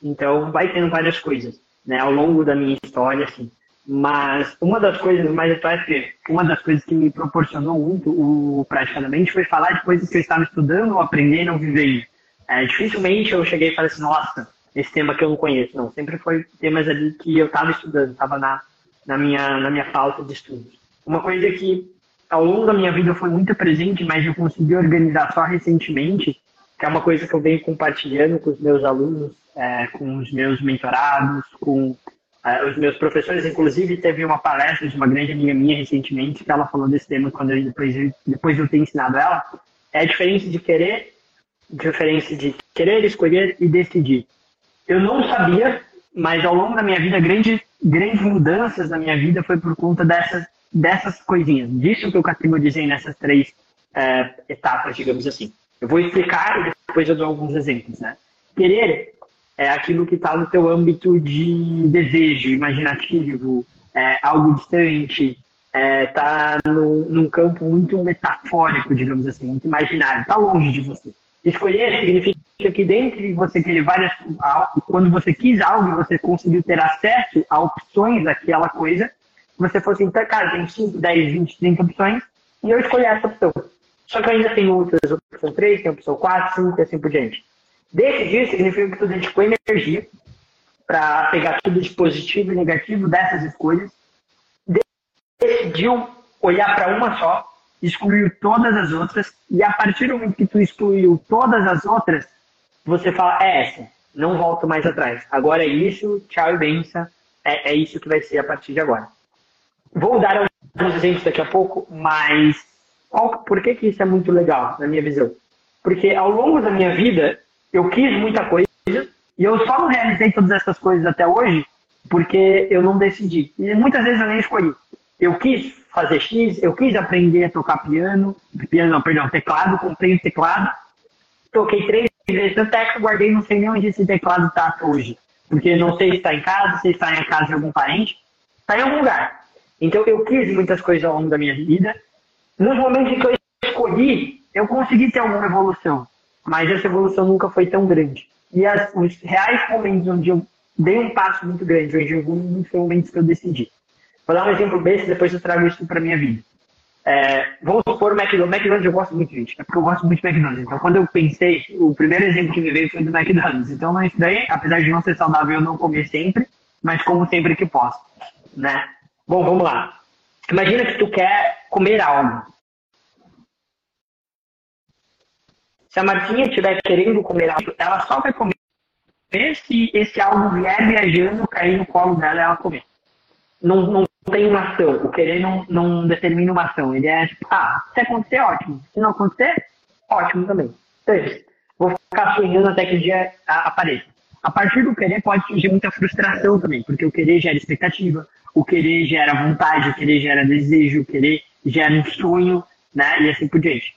Então, vai tendo várias coisas, né? Ao longo da minha história, assim. Mas uma das coisas mais atuais, uma das coisas que me proporcionou muito o praticamente foi falar de coisas que eu estava estudando, aprendendo, ou vivendo. É, dificilmente eu cheguei e falei assim, nossa, esse tema que eu não conheço. Não, sempre foi temas ali que eu estava estudando, estava na, na, minha, na minha pauta de estudos. Uma coisa que ao longo da minha vida foi muito presente, mas eu consegui organizar só recentemente, que é uma coisa que eu venho compartilhando com os meus alunos, é, com os meus mentorados, com os meus professores. Inclusive, teve uma palestra de uma grande amiga minha recentemente que ela falou desse tema quando eu, depois, depois eu ter ensinado ela. É a diferença de querer, diferença de querer, escolher e decidir. Eu não sabia, mas ao longo da minha vida, grandes, grandes mudanças na minha vida foi por conta dessas, dessas coisinhas, disso que eu categorizei nessas três é, etapas, digamos assim. Eu vou explicar e depois eu dou alguns exemplos, né? Querer é aquilo que está no teu âmbito de desejo, imaginativo, é, algo distante, está é, num campo muito metafórico, digamos assim, muito imaginário, está longe de você. Escolher significa que dentro de você ter várias. Quando você quis algo, você conseguiu ter acesso a opções daquela coisa, você fosse assim, então, cara, tem 5, 10, 20, 30 opções, e eu escolhi essa opção. Só que eu ainda tenho outras, opção 3, tem opção 4, 5 e assim por diante. Decidir significa que tu dedicou energia para pegar tudo de positivo e negativo dessas escolhas, decidiu olhar para uma só, excluiu todas as outras, e a partir do momento que tu excluiu todas as outras, você fala, é essa, não volto mais atrás. Agora é isso, tchau e benção, é, é isso que vai ser a partir de agora. Vou dar alguns exemplos daqui a pouco, mas qual, por que, que isso é muito legal, na minha visão? Porque ao longo da minha vida, eu quis muita coisa e eu só não realizei todas essas coisas até hoje porque eu não decidi. E muitas vezes eu nem escolhi. Eu quis fazer X, eu quis aprender a tocar piano, piano não, perdão, teclado, comprei um teclado, toquei três vezes no teclado, guardei, não sei nem onde esse teclado está hoje. Porque não sei se está em casa, se está em casa de algum parente, está em algum lugar. Então eu quis muitas coisas ao longo da minha vida. Nos momentos em que eu escolhi, eu consegui ter alguma evolução mas essa evolução nunca foi tão grande. E as, os reais momentos onde eu dei um passo muito grande, onde eu muito, foi momentos que eu decidi. Vou dar um exemplo besta, depois eu trago isso para minha vida. É, vamos supor o McDonald's. McDonald's eu gosto muito, gente. É porque eu gosto muito de McDonald's. Então, quando eu pensei, o primeiro exemplo que me veio foi do McDonald's. Então, isso daí, apesar de não ser saudável, eu não comer sempre, mas como sempre que posso, né? Bom, vamos lá. Imagina que tu quer comer algo. Se a Martinha estiver querendo comer algo, ela só vai comer se esse algo vier viajando, cair no colo dela ela comer. Não, não tem uma ação. O querer não, não determina uma ação. Ele é tipo, ah, se acontecer, ótimo. Se não acontecer, ótimo também. Então, é vou ficar sonhando até que o dia apareça. A partir do querer pode surgir muita frustração também, porque o querer gera expectativa, o querer gera vontade, o querer gera desejo, o querer gera um sonho, né? E assim por diante.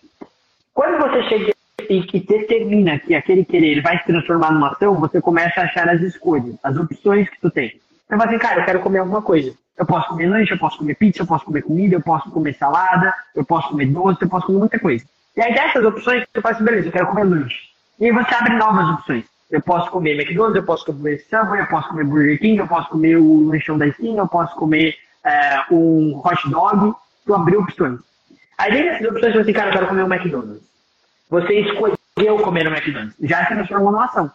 Quando você chega e que determina que aquele querer vai se transformar numa ação, você começa a achar as escolhas, as opções que tu tem. Fala assim, cara, eu quero comer alguma coisa. Eu posso comer lanche, eu posso comer pizza, eu posso comer comida, eu posso comer salada, eu posso comer doce, eu posso comer muita coisa. E aí dessas opções, você fala assim, beleza, eu quero comer lanche. E aí você abre novas opções. Eu posso comer McDonald's, eu posso comer Subway, eu posso comer Burger King, eu posso comer o lanchão da esquina, eu posso comer é, um hot dog. Tu abriu opções. Aí dentro dessas opções, você assim, cara, eu quero comer um McDonald's. Você escolheu comer no McDonald's. Já se transformou numa ação.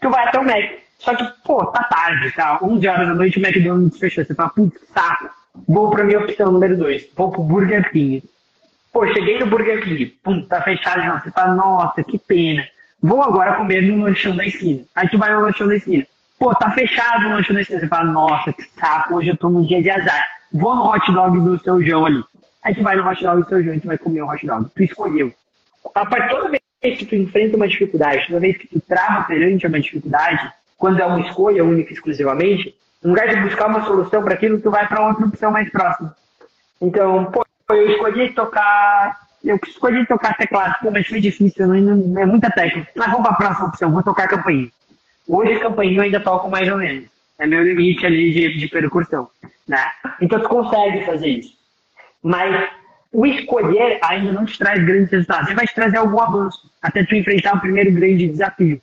Tu vai até o Mac. Só que, pô, tá tarde, tá? 11 horas da noite o McDonald's fechou. Você fala, putz, saco. Vou pra minha opção número 2. Vou pro Burger King. Pô, cheguei no Burger King. Pum, tá fechado já. Você fala, nossa, que pena. Vou agora comer no lanchão da esquina. Aí tu vai no lanchão da esquina. Pô, tá fechado o lanchão da esquina. Você fala, nossa, que saco. Hoje eu tô num dia de azar. Vou no hot dog do seu João ali. Aí tu vai no hot dog do seu João e tu vai comer o hot dog. Tu escolheu a partir toda vez que tu enfrenta uma dificuldade, toda vez que tu trava perante uma dificuldade, quando é uma escolha única e exclusivamente, no lugar de buscar uma solução para aquilo, tu vai para outra opção mais próxima. Então, pô, eu escolhi tocar. Eu escolhi tocar teclado, pô, mas foi difícil, não, é muita técnica. Mas vamos para a próxima opção, vou tocar campainha. Hoje campainha eu ainda toco mais ou menos. É meu limite ali de, de percussão. Né? Então tu consegue fazer isso. Mas o escolher ainda não te traz grandes resultados. Ele vai te trazer algum avanço, até tu enfrentar o primeiro grande desafio.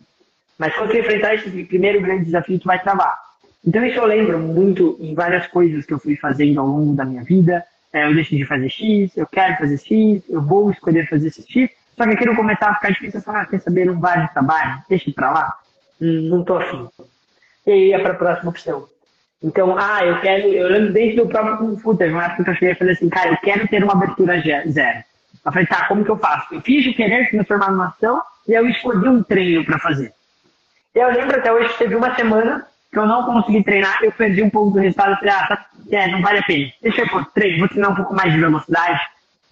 Mas quando tu enfrentar esse primeiro grande desafio, tu vai travar. Então isso eu lembro muito em várias coisas que eu fui fazendo ao longo da minha vida. É, eu decidi fazer X, eu quero fazer X, eu vou escolher fazer esse X. Só que aquilo começava a ficar difícil, eu falava, ah, quer saber, não vai de trabalho, deixa pra lá. Hum, não tô afim. E aí ia pra próxima opção. Então, ah, eu quero, eu lembro desde do próprio Kung teve uma época que eu cheguei a fazer assim, cara, eu quero ter uma abertura zero. Eu falei, tá, como que eu faço? Eu fiz o querer transformar numa ação e eu escolhi um treino para fazer. Eu lembro até hoje teve uma semana que eu não consegui treinar, eu perdi um pouco do resultado, eu falei, ah, tá, é, não vale a pena. Deixa eu pôr treino, vou treinar um pouco mais de velocidade.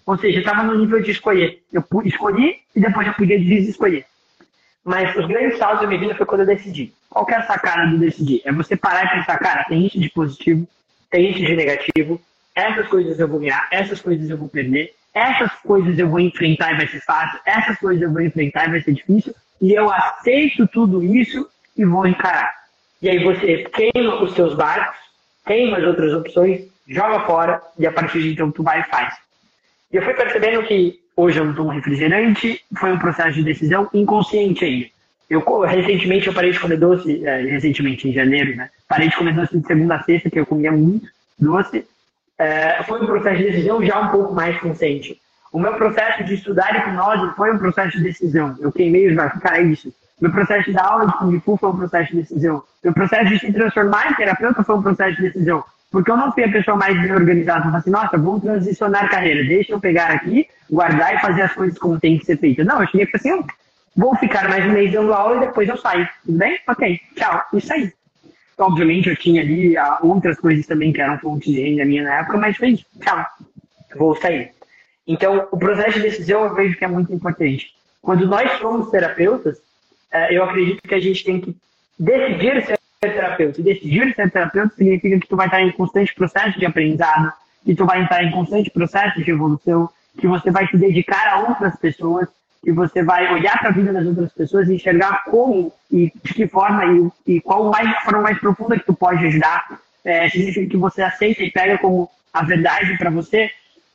Ou seja, eu estava no nível de escolher. Eu escolhi e depois eu podia desescolher. Mas os grandes saltos minha vida foi quando eu decidi. Qual que é a sacada do decidir? É você parar e pensar, cara, tem isso de positivo, tem isso de negativo, essas coisas eu vou ganhar, essas coisas eu vou perder, essas coisas eu vou enfrentar e vai ser fácil, essas coisas eu vou enfrentar e vai ser difícil, e eu aceito tudo isso e vou encarar. E aí você queima os seus barcos, queima as outras opções, joga fora, e a partir de então tu vai e faz. E eu fui percebendo que hoje eu não tomo refrigerante, foi um processo de decisão inconsciente ainda. Eu, recentemente eu parei de comer doce, é, recentemente, em janeiro, né? Parei de comer doce de segunda a sexta, que eu comia muito doce. É, foi um processo de decisão já um pouco mais consciente. O meu processo de estudar hipnose foi um processo de decisão. Eu queimei os barcos, cara, é isso. Meu processo dar aula de Kung Fu foi um processo de decisão. Meu processo de se transformar em terapeuta foi um processo de decisão. Porque eu não fui a pessoa mais bem organizada. Eu falei assim, nossa, vamos transicionar carreira. Deixa eu pegar aqui, guardar e fazer as coisas como tem que ser feita. Não, eu cheguei e falei assim, vou ficar mais um mês dando aula e depois eu saio. Tudo bem? Ok, tchau. E saí. Obviamente eu tinha ali ah, outras coisas também que eram fontes de renda minha na época, mas foi. Tchau. Vou sair. Então, o processo de decisão eu vejo que é muito importante. Quando nós somos terapeutas, eh, eu acredito que a gente tem que decidir ser terapeuta. E decidir ser terapeuta significa que tu vai estar em constante processo de aprendizado, que tu vai estar em constante processo de evolução, que você vai se dedicar a outras pessoas, que você vai olhar para a vida das outras pessoas e enxergar como e de que forma e, e qual mais, forma mais profunda que tu pode ajudar. É, significa que você aceita e pega como a verdade para você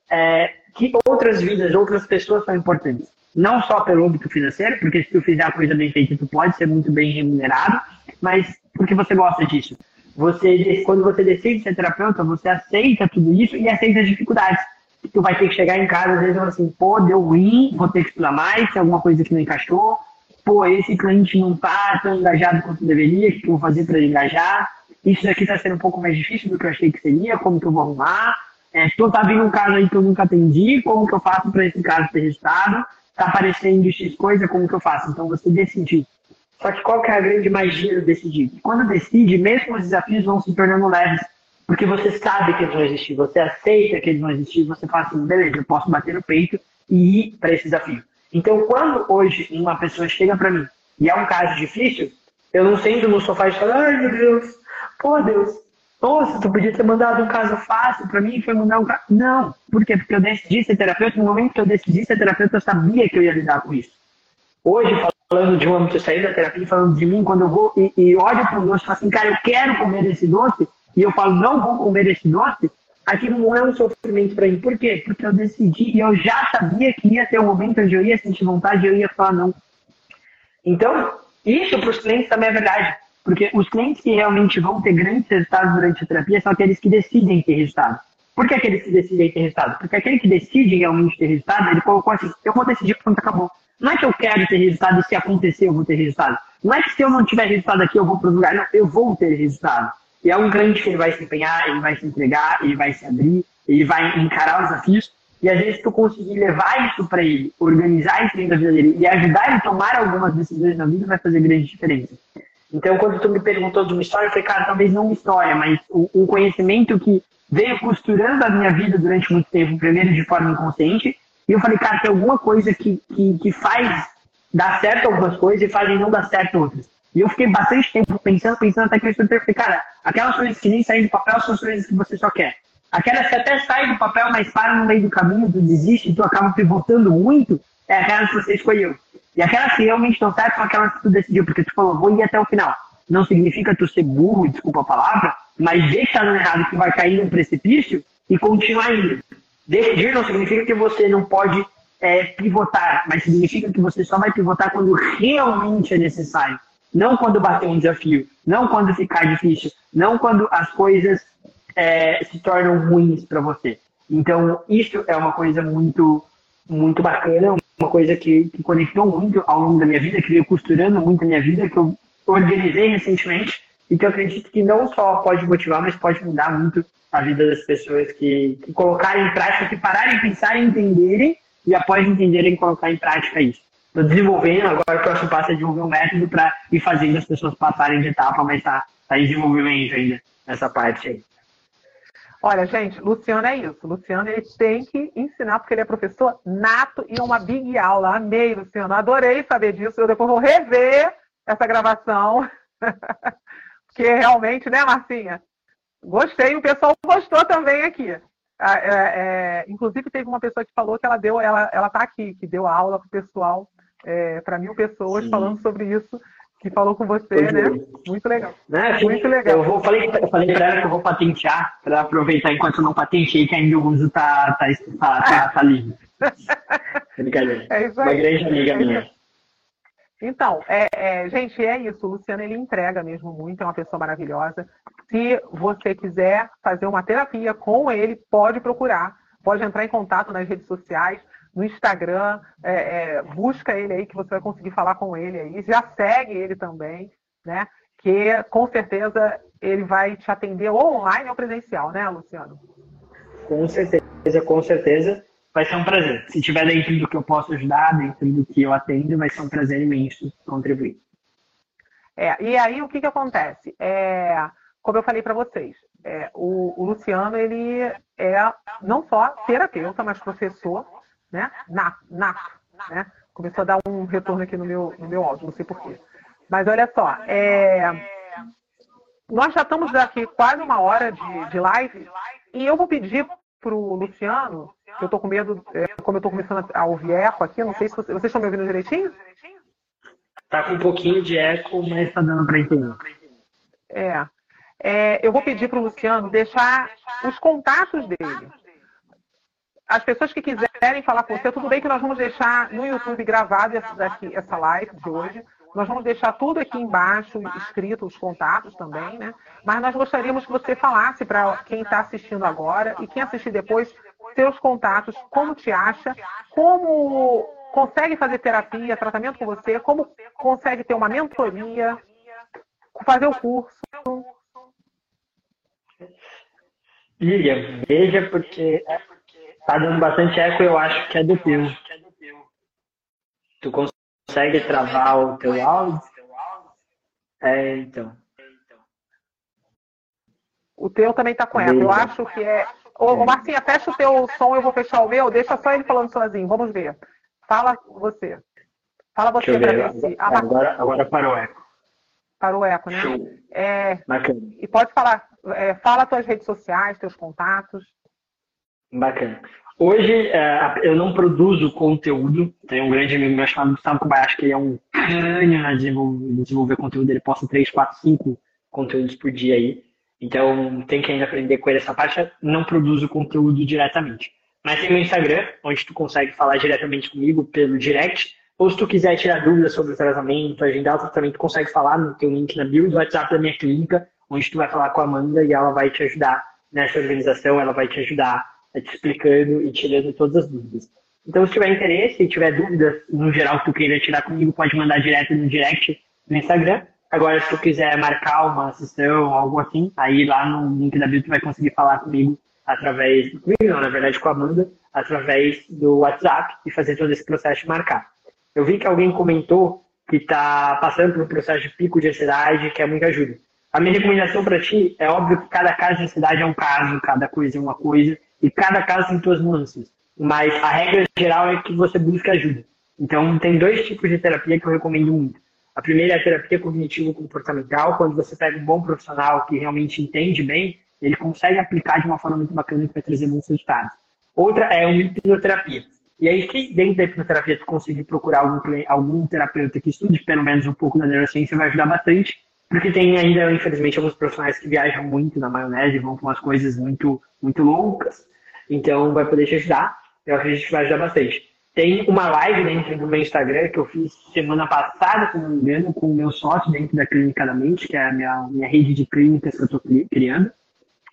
é, que outras vidas, outras pessoas são importantes. Não só pelo âmbito financeiro, porque se tu fizer a coisa bem feita, tu pode ser muito bem remunerado, mas porque você gosta disso. Você, quando você decide ser terapeuta, você aceita tudo isso e aceita as dificuldades. Tu vai ter que chegar em casa, às vezes, assim, pô, deu ruim, vou ter que estudar mais, tem alguma coisa que não encaixou, pô, esse cliente não tá tão engajado quanto deveria, o que eu vou fazer para engajar? Isso daqui está sendo um pouco mais difícil do que eu achei que seria, como que eu vou arrumar? É, então tá vindo um caso aí que eu nunca atendi, como que eu faço para esse caso ter resultado? Tá aparecendo X coisa, como que eu faço? Então você decidir só que qual que é a grande magia do decidir? Quando decide, mesmo os desafios vão se tornando leves, porque você sabe que eles vão existir, você aceita que eles vão existir, você fala assim, beleza, eu posso bater no peito e ir para esse desafio. Então, quando hoje uma pessoa chega para mim e é um caso difícil, eu não sento no sofá e falo, ai meu Deus, pô Deus, nossa, tu podia ter mandado um caso fácil para mim, foi mandar um caso. Não, por quê? Porque eu decidi ser terapeuta, no momento que eu decidi ser terapeuta, eu sabia que eu ia lidar com isso. Hoje, falando de um âmbito sair da terapia, falando de mim, quando eu vou e, e olho para o doce e falo assim, cara, eu quero comer esse doce, e eu falo, não vou comer esse doce, aquilo não é um sofrimento para mim. Por quê? Porque eu decidi e eu já sabia que ia ter um momento onde eu ia sentir vontade e eu ia falar não. Então, isso para os clientes também é verdade. Porque os clientes que realmente vão ter grandes resultados durante a terapia são aqueles que decidem ter resultado. Por que aqueles que decidem ter resultado? Porque aquele que decide realmente ter resultado, ele colocou assim, eu vou decidir pronto, acabou. Não é que eu quero ter resultado e se acontecer eu vou ter resultado. Não é que se eu não tiver resultado aqui eu vou para outro lugar. Não, eu vou ter resultado. E é um grande que ele vai se empenhar, ele vai se entregar, ele vai se abrir, ele vai encarar os desafios. E às vezes tu conseguir levar isso para ele, organizar isso dentro da vida dele e ajudar ele a tomar algumas decisões na vida vai fazer grande diferença. Então, quando tu me perguntou de uma história, eu falei, cara, talvez não uma história, mas um conhecimento que veio costurando a minha vida durante muito tempo, primeiro de forma inconsciente, e eu falei, cara, tem alguma coisa que, que, que faz dar certo algumas coisas e fazem não dar certo outras. E eu fiquei bastante tempo pensando, pensando até que eu escutei, falei, cara, aquelas coisas que nem saem do papel são as coisas que você só quer. Aquelas que até saem do papel, mas param no meio do caminho, tu desiste, tu acaba pivotando muito, é aquelas que você escolheu. E aquelas que realmente estão certas são aquelas que tu decidiu, porque tu falou, vou ir até o final. Não significa tu ser burro, desculpa a palavra, mas deixa no errado que vai cair num precipício e continuar indo. Decidir não significa que você não pode é, pivotar, mas significa que você só vai pivotar quando realmente é necessário. Não quando bater um desafio, não quando ficar difícil, não quando as coisas é, se tornam ruins para você. Então, isso é uma coisa muito, muito bacana, uma coisa que, que conectou muito ao longo da minha vida, que veio costurando muito a minha vida, que eu organizei recentemente e que eu acredito que não só pode motivar, mas pode mudar muito a vida das pessoas que, que colocarem em prática, que pararem, pensarem, entenderem e após entenderem colocar em prática isso. Estou desenvolvendo, agora o próximo passo é desenvolver um método para ir fazendo as pessoas passarem de etapa, mas está tá em desenvolvimento ainda nessa parte aí. Olha, gente, Luciano é isso. Luciano ele tem que ensinar, porque ele é professor nato e é uma big aula. Amei, Luciano. Adorei saber disso. Eu depois vou rever essa gravação. porque realmente, né, Marcinha? Gostei, o pessoal gostou também aqui. É, é, inclusive, teve uma pessoa que falou que ela deu, ela, ela tá aqui, que deu aula para o pessoal, é, para mil pessoas, Sim. falando sobre isso que falou com você, Foi né? Muito legal. Né? Muito legal. Eu, vou, falei, eu falei para ela que eu vou patentear, para aproveitar enquanto eu não patentei, que ainda o uso tá, tá, tá, tá, tá livre. É isso aí. Uma grande amiga é minha. Então, é, é, gente, é isso. O Luciano ele entrega mesmo muito, é uma pessoa maravilhosa. Se você quiser fazer uma terapia com ele, pode procurar, pode entrar em contato nas redes sociais no Instagram, é, é, busca ele aí que você vai conseguir falar com ele aí. Já segue ele também, né? Que com certeza ele vai te atender ou online ou presencial, né, Luciano? Com certeza, com certeza. Vai ser um prazer. Se tiver dentro do que eu posso ajudar, dentro do que eu atendo, vai ser um prazer imenso contribuir. É, e aí o que, que acontece? É, como eu falei para vocês, é, o, o, Luciano ele é não só terapeuta, mas professor né? Nato, nato, né? Começou a dar um retorno aqui no meu, no meu áudio, não sei porquê. Mas olha só, é... nós já estamos aqui quase uma hora de, de live e eu vou pedir para o Luciano, eu estou com medo, é, como eu estou começando a ouvir eco aqui, não sei se vocês, vocês estão me ouvindo direitinho? Tá com um pouquinho de eco, mas está dando para entender. É, é, eu vou pedir para o Luciano deixar os contatos dele as pessoas que quiserem falar com você, tudo bem que nós vamos deixar no YouTube gravado essa, essa live de hoje. Nós vamos deixar tudo aqui embaixo, escrito, os contatos também, né? Mas nós gostaríamos que você falasse para quem está assistindo agora e quem assistir depois, seus contatos, como te acha, como consegue fazer terapia, tratamento com você, como consegue ter uma mentoria, fazer o curso. Lilian, veja porque Tá dando bastante eco, eu acho que é do teu. Tu consegue travar o teu áudio? É, então. O teu também tá com eco. Eu acho que é. Ô, Marcinha, fecha o teu som, eu vou fechar o meu. Deixa só ele falando sozinho. Vamos ver. Fala você. Fala você pra ver se. Ah, agora, agora parou o eco. Parou o eco, né? É, e pode falar. É, fala tuas redes sociais, teus contatos. Bacana. Hoje é, eu não produzo conteúdo. Tem um grande amigo meu chamado Gustavo Kobayashi, que ele é um crânio na desenvolver, desenvolver conteúdo. Ele posta 3, 4, 5 conteúdos por dia aí. Então tem que ainda aprender com ele essa parte. Não produzo conteúdo diretamente. Mas tem o Instagram, onde tu consegue falar diretamente comigo pelo direct. Ou se tu quiser tirar dúvidas sobre o tratamento, agendar o tratamento, consegue falar no teu link na bio do WhatsApp da minha clínica, onde tu vai falar com a Amanda e ela vai te ajudar nessa organização, ela vai te ajudar te explicando e tirando todas as dúvidas. Então, se tiver interesse e tiver dúvidas no geral que tu queira tirar comigo, pode mandar direto no direct no Instagram. Agora, se tu quiser marcar uma sessão, algo assim, aí lá no link da bio tu vai conseguir falar comigo através, comigo não, na verdade com a Amanda, através do WhatsApp e fazer todo esse processo de marcar. Eu vi que alguém comentou que está passando por um processo de pico de ansiedade, que é muita ajuda. A minha recomendação para ti é óbvio que cada caso de ansiedade é um caso, cada coisa é uma coisa, e cada caso tem suas nuances. Mas a regra geral é que você busca ajuda. Então, tem dois tipos de terapia que eu recomendo muito. A primeira é a terapia cognitivo-comportamental, quando você pega um bom profissional que realmente entende bem, ele consegue aplicar de uma forma muito bacana que vai trazer muitos resultados. Outra é uma hipnoterapia. E aí, que dentro da hipnoterapia tu conseguir procurar algum, algum terapeuta que estude pelo menos um pouco da neurociência vai ajudar bastante, porque tem ainda, infelizmente, alguns profissionais que viajam muito na maionese, vão com umas coisas muito, muito loucas, então vai poder te ajudar. Eu acredito que vai ajudar bastante. Tem uma live dentro do meu Instagram que eu fiz semana passada, se não me engano, com o meu sócio dentro da Clínica da Mente, que é a minha, minha rede de clínicas que eu estou criando.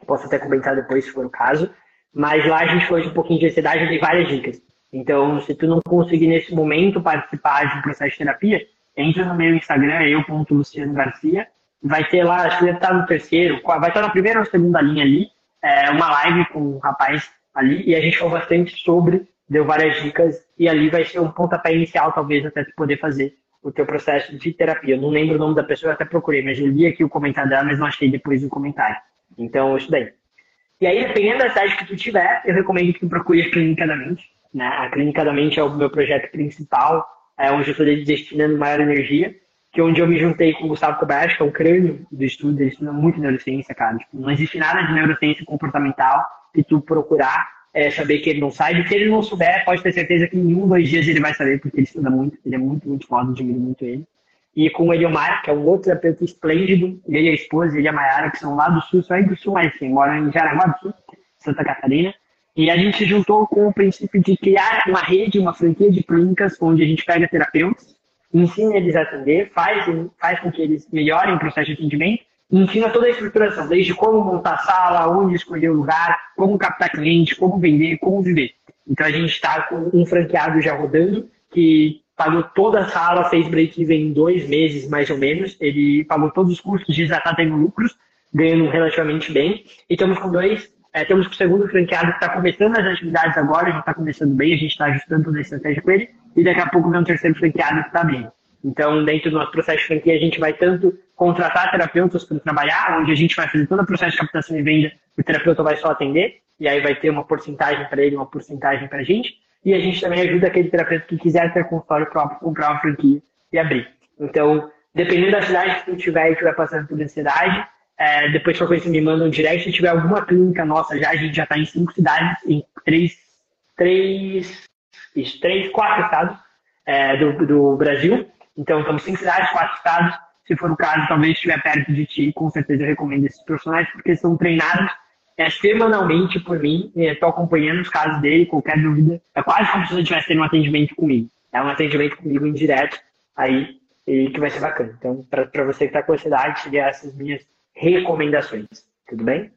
Posso até comentar depois se for o caso. Mas lá a gente falou de um pouquinho de ansiedade e dei várias dicas. Então, se tu não conseguir nesse momento participar de um processo de terapia, entra no meu Instagram, eu.luciano Garcia, vai ter lá, acho que deve estar no terceiro, vai estar na primeira ou segunda linha ali, é, uma live com um rapaz ali, e a gente falou bastante sobre, deu várias dicas, e ali vai ser um pontapé inicial, talvez, até tu poder fazer o teu processo de terapia. Eu não lembro o nome da pessoa, até procurei, mas eu li aqui o comentário dela, mas não achei depois o comentário. Então, isso daí. E aí, dependendo da cidade que tu tiver, eu recomendo que tu procure a Clínica da Mente. Né? A Clínica da Mente é o meu projeto principal, é onde eu estou destinando maior energia, que é onde eu me juntei com o Gustavo Kobayashi, que é o crânio do estudo, ele estuda muito neurociência, cara. Tipo, não existe nada de neurociência comportamental que tu procurar é, saber que ele não sabe. Se ele não souber, pode ter certeza que em um, dois dias ele vai saber, porque ele estuda muito, ele é muito, muito foda, admiro muito ele. E com o Eliomar, que é um outro terapeuta esplêndido, ele e a esposa, ele e a Mayara, que são lá do sul, só aí do sul, mas assim, moram em Jaraguá do Sul, Santa Catarina. E a gente se juntou com o princípio de criar uma rede, uma franquia de clínicas, onde a gente pega terapeutas, ensina eles a atender, faz, faz com que eles melhorem o processo de atendimento, ensina toda a estruturação, desde como montar a sala, onde escolher o lugar, como captar cliente, como vender, como viver. Então a gente está com um franqueado já rodando, que pagou toda a sala, fez break-even em dois meses, mais ou menos. Ele pagou todos os custos já está tendo lucros, ganhando relativamente bem. E estamos com dois, é, temos o segundo franqueado que está começando as atividades agora, já está começando bem, a gente está ajustando toda a estratégia com ele. E daqui a pouco vem um terceiro franqueado que está bem. Então, dentro do nosso processo de franquia, a gente vai tanto contratar terapeutas para trabalhar, onde a gente vai fazer todo o processo de captação e venda, o terapeuta vai só atender, e aí vai ter uma porcentagem para ele, uma porcentagem para a gente. E a gente também ajuda aquele terapeuta que quiser ter consultório próprio, comprar uma franquia e abrir. Então, dependendo da cidade que tu tiver e estiver passando por ansiedade, é, depois qualquer coisa me manda um direct. Se tiver alguma clínica nossa já, a gente já está em cinco cidades, em três, três, três, quatro estados é, do, do Brasil. Então, estamos em cidades, quatro estados se for o caso, talvez estiver perto de ti, com certeza eu recomendo esses profissionais, porque são treinados é, semanalmente por mim, estou acompanhando os casos dele, qualquer dúvida, é quase como se você estivesse tendo um atendimento comigo. É um atendimento comigo indireto, aí, e que vai ser bacana. Então, para você que está com ansiedade, seria essas minhas recomendações. Tudo bem?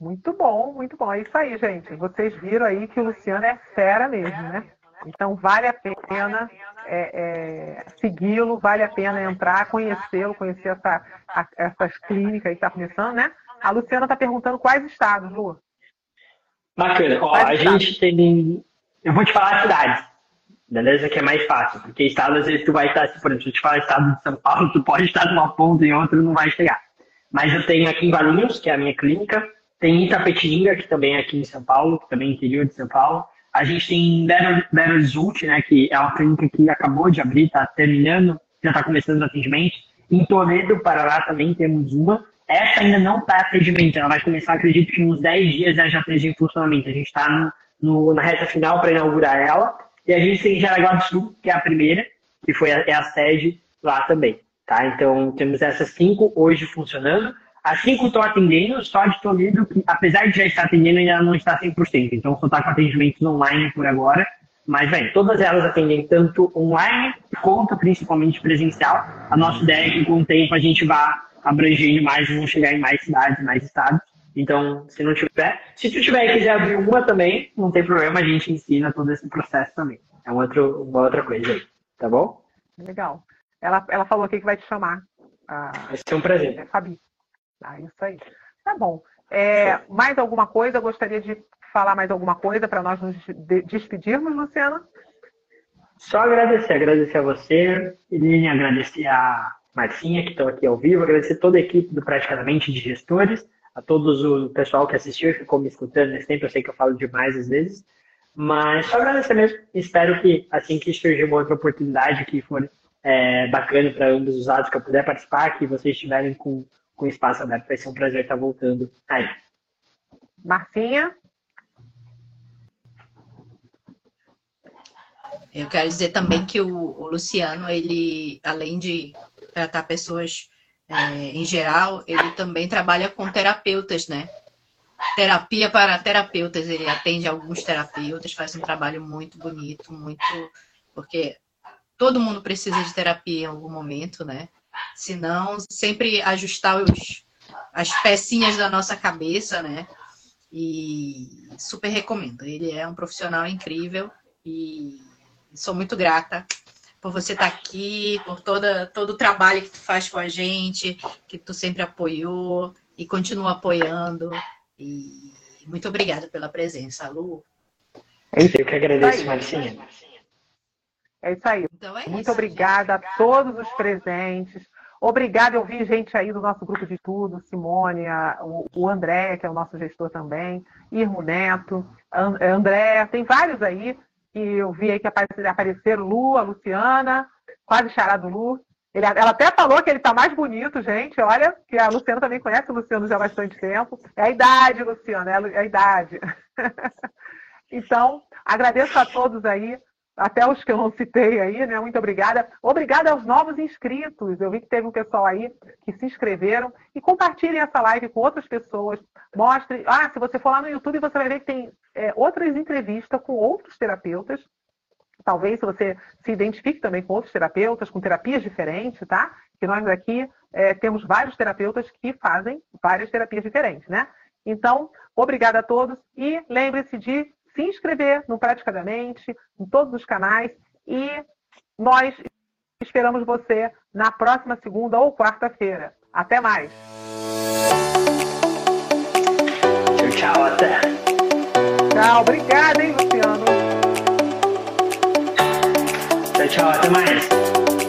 Muito bom, muito bom. É isso aí, gente. Vocês viram aí que o Luciano é fera mesmo, né? Então, vale a pena é, é, segui-lo, vale a pena entrar, conhecê-lo, conhecer essa, a, essas clínicas que está começando, né? A Luciana está perguntando quais estados, Lu? Bacana. Ó, a estados? gente tem. Eu vou te falar cidades, beleza? Que é mais fácil, porque estado, às vezes, tu vai estar, por exemplo, se eu te falar estado de São Paulo, tu pode estar numa ponta e outra não vai chegar. Mas eu tenho aqui em Valinhos, que é a minha clínica, tem Itapetininga, que também é aqui em São Paulo, que também é interior de São Paulo. A gente tem Belo Horizonte, né, que é uma clínica que acabou de abrir, está terminando, já está começando o atendimento. Em Toledo, Paraná, também temos uma. Essa ainda não está atendimento, ela vai começar, acredito que em uns 10 dias ela já esteja em funcionamento. A gente está na reta final para inaugurar ela. E a gente tem Jaraguá do Sul, que é a primeira, que foi a, é a sede lá também. Tá? Então temos essas cinco hoje funcionando. As cinco estão atendendo, só de Toledo, que apesar de já estar atendendo, ainda não está 100%. Então, só está com atendimentos online por agora. Mas, bem, todas elas atendem tanto online quanto principalmente presencial. A nossa ideia é que com o tempo a gente vá abrangendo mais, vão chegar em mais cidades, mais estados. Então, se não tiver, se tu tiver e quiser abrir uma também, não tem problema, a gente ensina todo esse processo também. É um outro, uma outra coisa aí, tá bom? Legal. Ela, ela falou aqui que vai te chamar. Ah, vai ser um prazer. É, Fabi. Ah, isso aí. Tá bom. É, mais alguma coisa? Gostaria de falar mais alguma coisa para nós nos despedirmos, Luciana? Só agradecer, agradecer a você, Eline, agradecer a Marcinha, que estão aqui ao vivo, agradecer toda a equipe do Praticamente de Gestores, a todos o pessoal que assistiu e ficou me escutando nesse tempo, eu sei que eu falo demais às vezes, mas só agradecer mesmo, espero que assim que surgir uma outra oportunidade que for é, bacana para ambos os lados, que eu puder participar, que vocês estiverem com com espaço aberto. Vai ser um prazer estar voltando aí. Marcinha? Eu quero dizer também que o, o Luciano, ele, além de tratar pessoas é, em geral, ele também trabalha com terapeutas, né? Terapia para terapeutas. Ele atende alguns terapeutas, faz um trabalho muito bonito, muito. Porque todo mundo precisa de terapia em algum momento, né? Se não, sempre ajustar os, as pecinhas da nossa cabeça, né? E super recomendo. Ele é um profissional incrível e sou muito grata por você estar aqui, por toda, todo o trabalho que tu faz com a gente, que tu sempre apoiou e continua apoiando. E muito obrigada pela presença, Lu. Eu que agradeço, Marcinha. É isso aí. Então é muito isso, obrigada a todos os presentes. Obrigada, eu vi gente aí do nosso grupo de estudo, Simone, a, o, o André, que é o nosso gestor também, Irmo Neto, André, tem vários aí que eu vi aí que apareceram, Lu, a Luciana, quase charado Lu. Ele, ela até falou que ele está mais bonito, gente. Olha, que a Luciana também conhece o Luciano já há bastante tempo. É a idade, Luciana, é a idade. então, agradeço a todos aí até os que eu não citei aí, né? Muito obrigada. Obrigada aos novos inscritos. Eu vi que teve um pessoal aí que se inscreveram. E compartilhem essa live com outras pessoas. Mostre. Ah, se você for lá no YouTube, você vai ver que tem é, outras entrevistas com outros terapeutas. Talvez você se identifique também com outros terapeutas, com terapias diferentes, tá? Que nós aqui é, temos vários terapeutas que fazem várias terapias diferentes, né? Então, obrigada a todos e lembre-se de se inscrever no Praticadamente, em todos os canais, e nós esperamos você na próxima segunda ou quarta-feira. Até mais! Tchau, até! Tchau, obrigada, hein, Luciano? Tchau, tchau, até mais!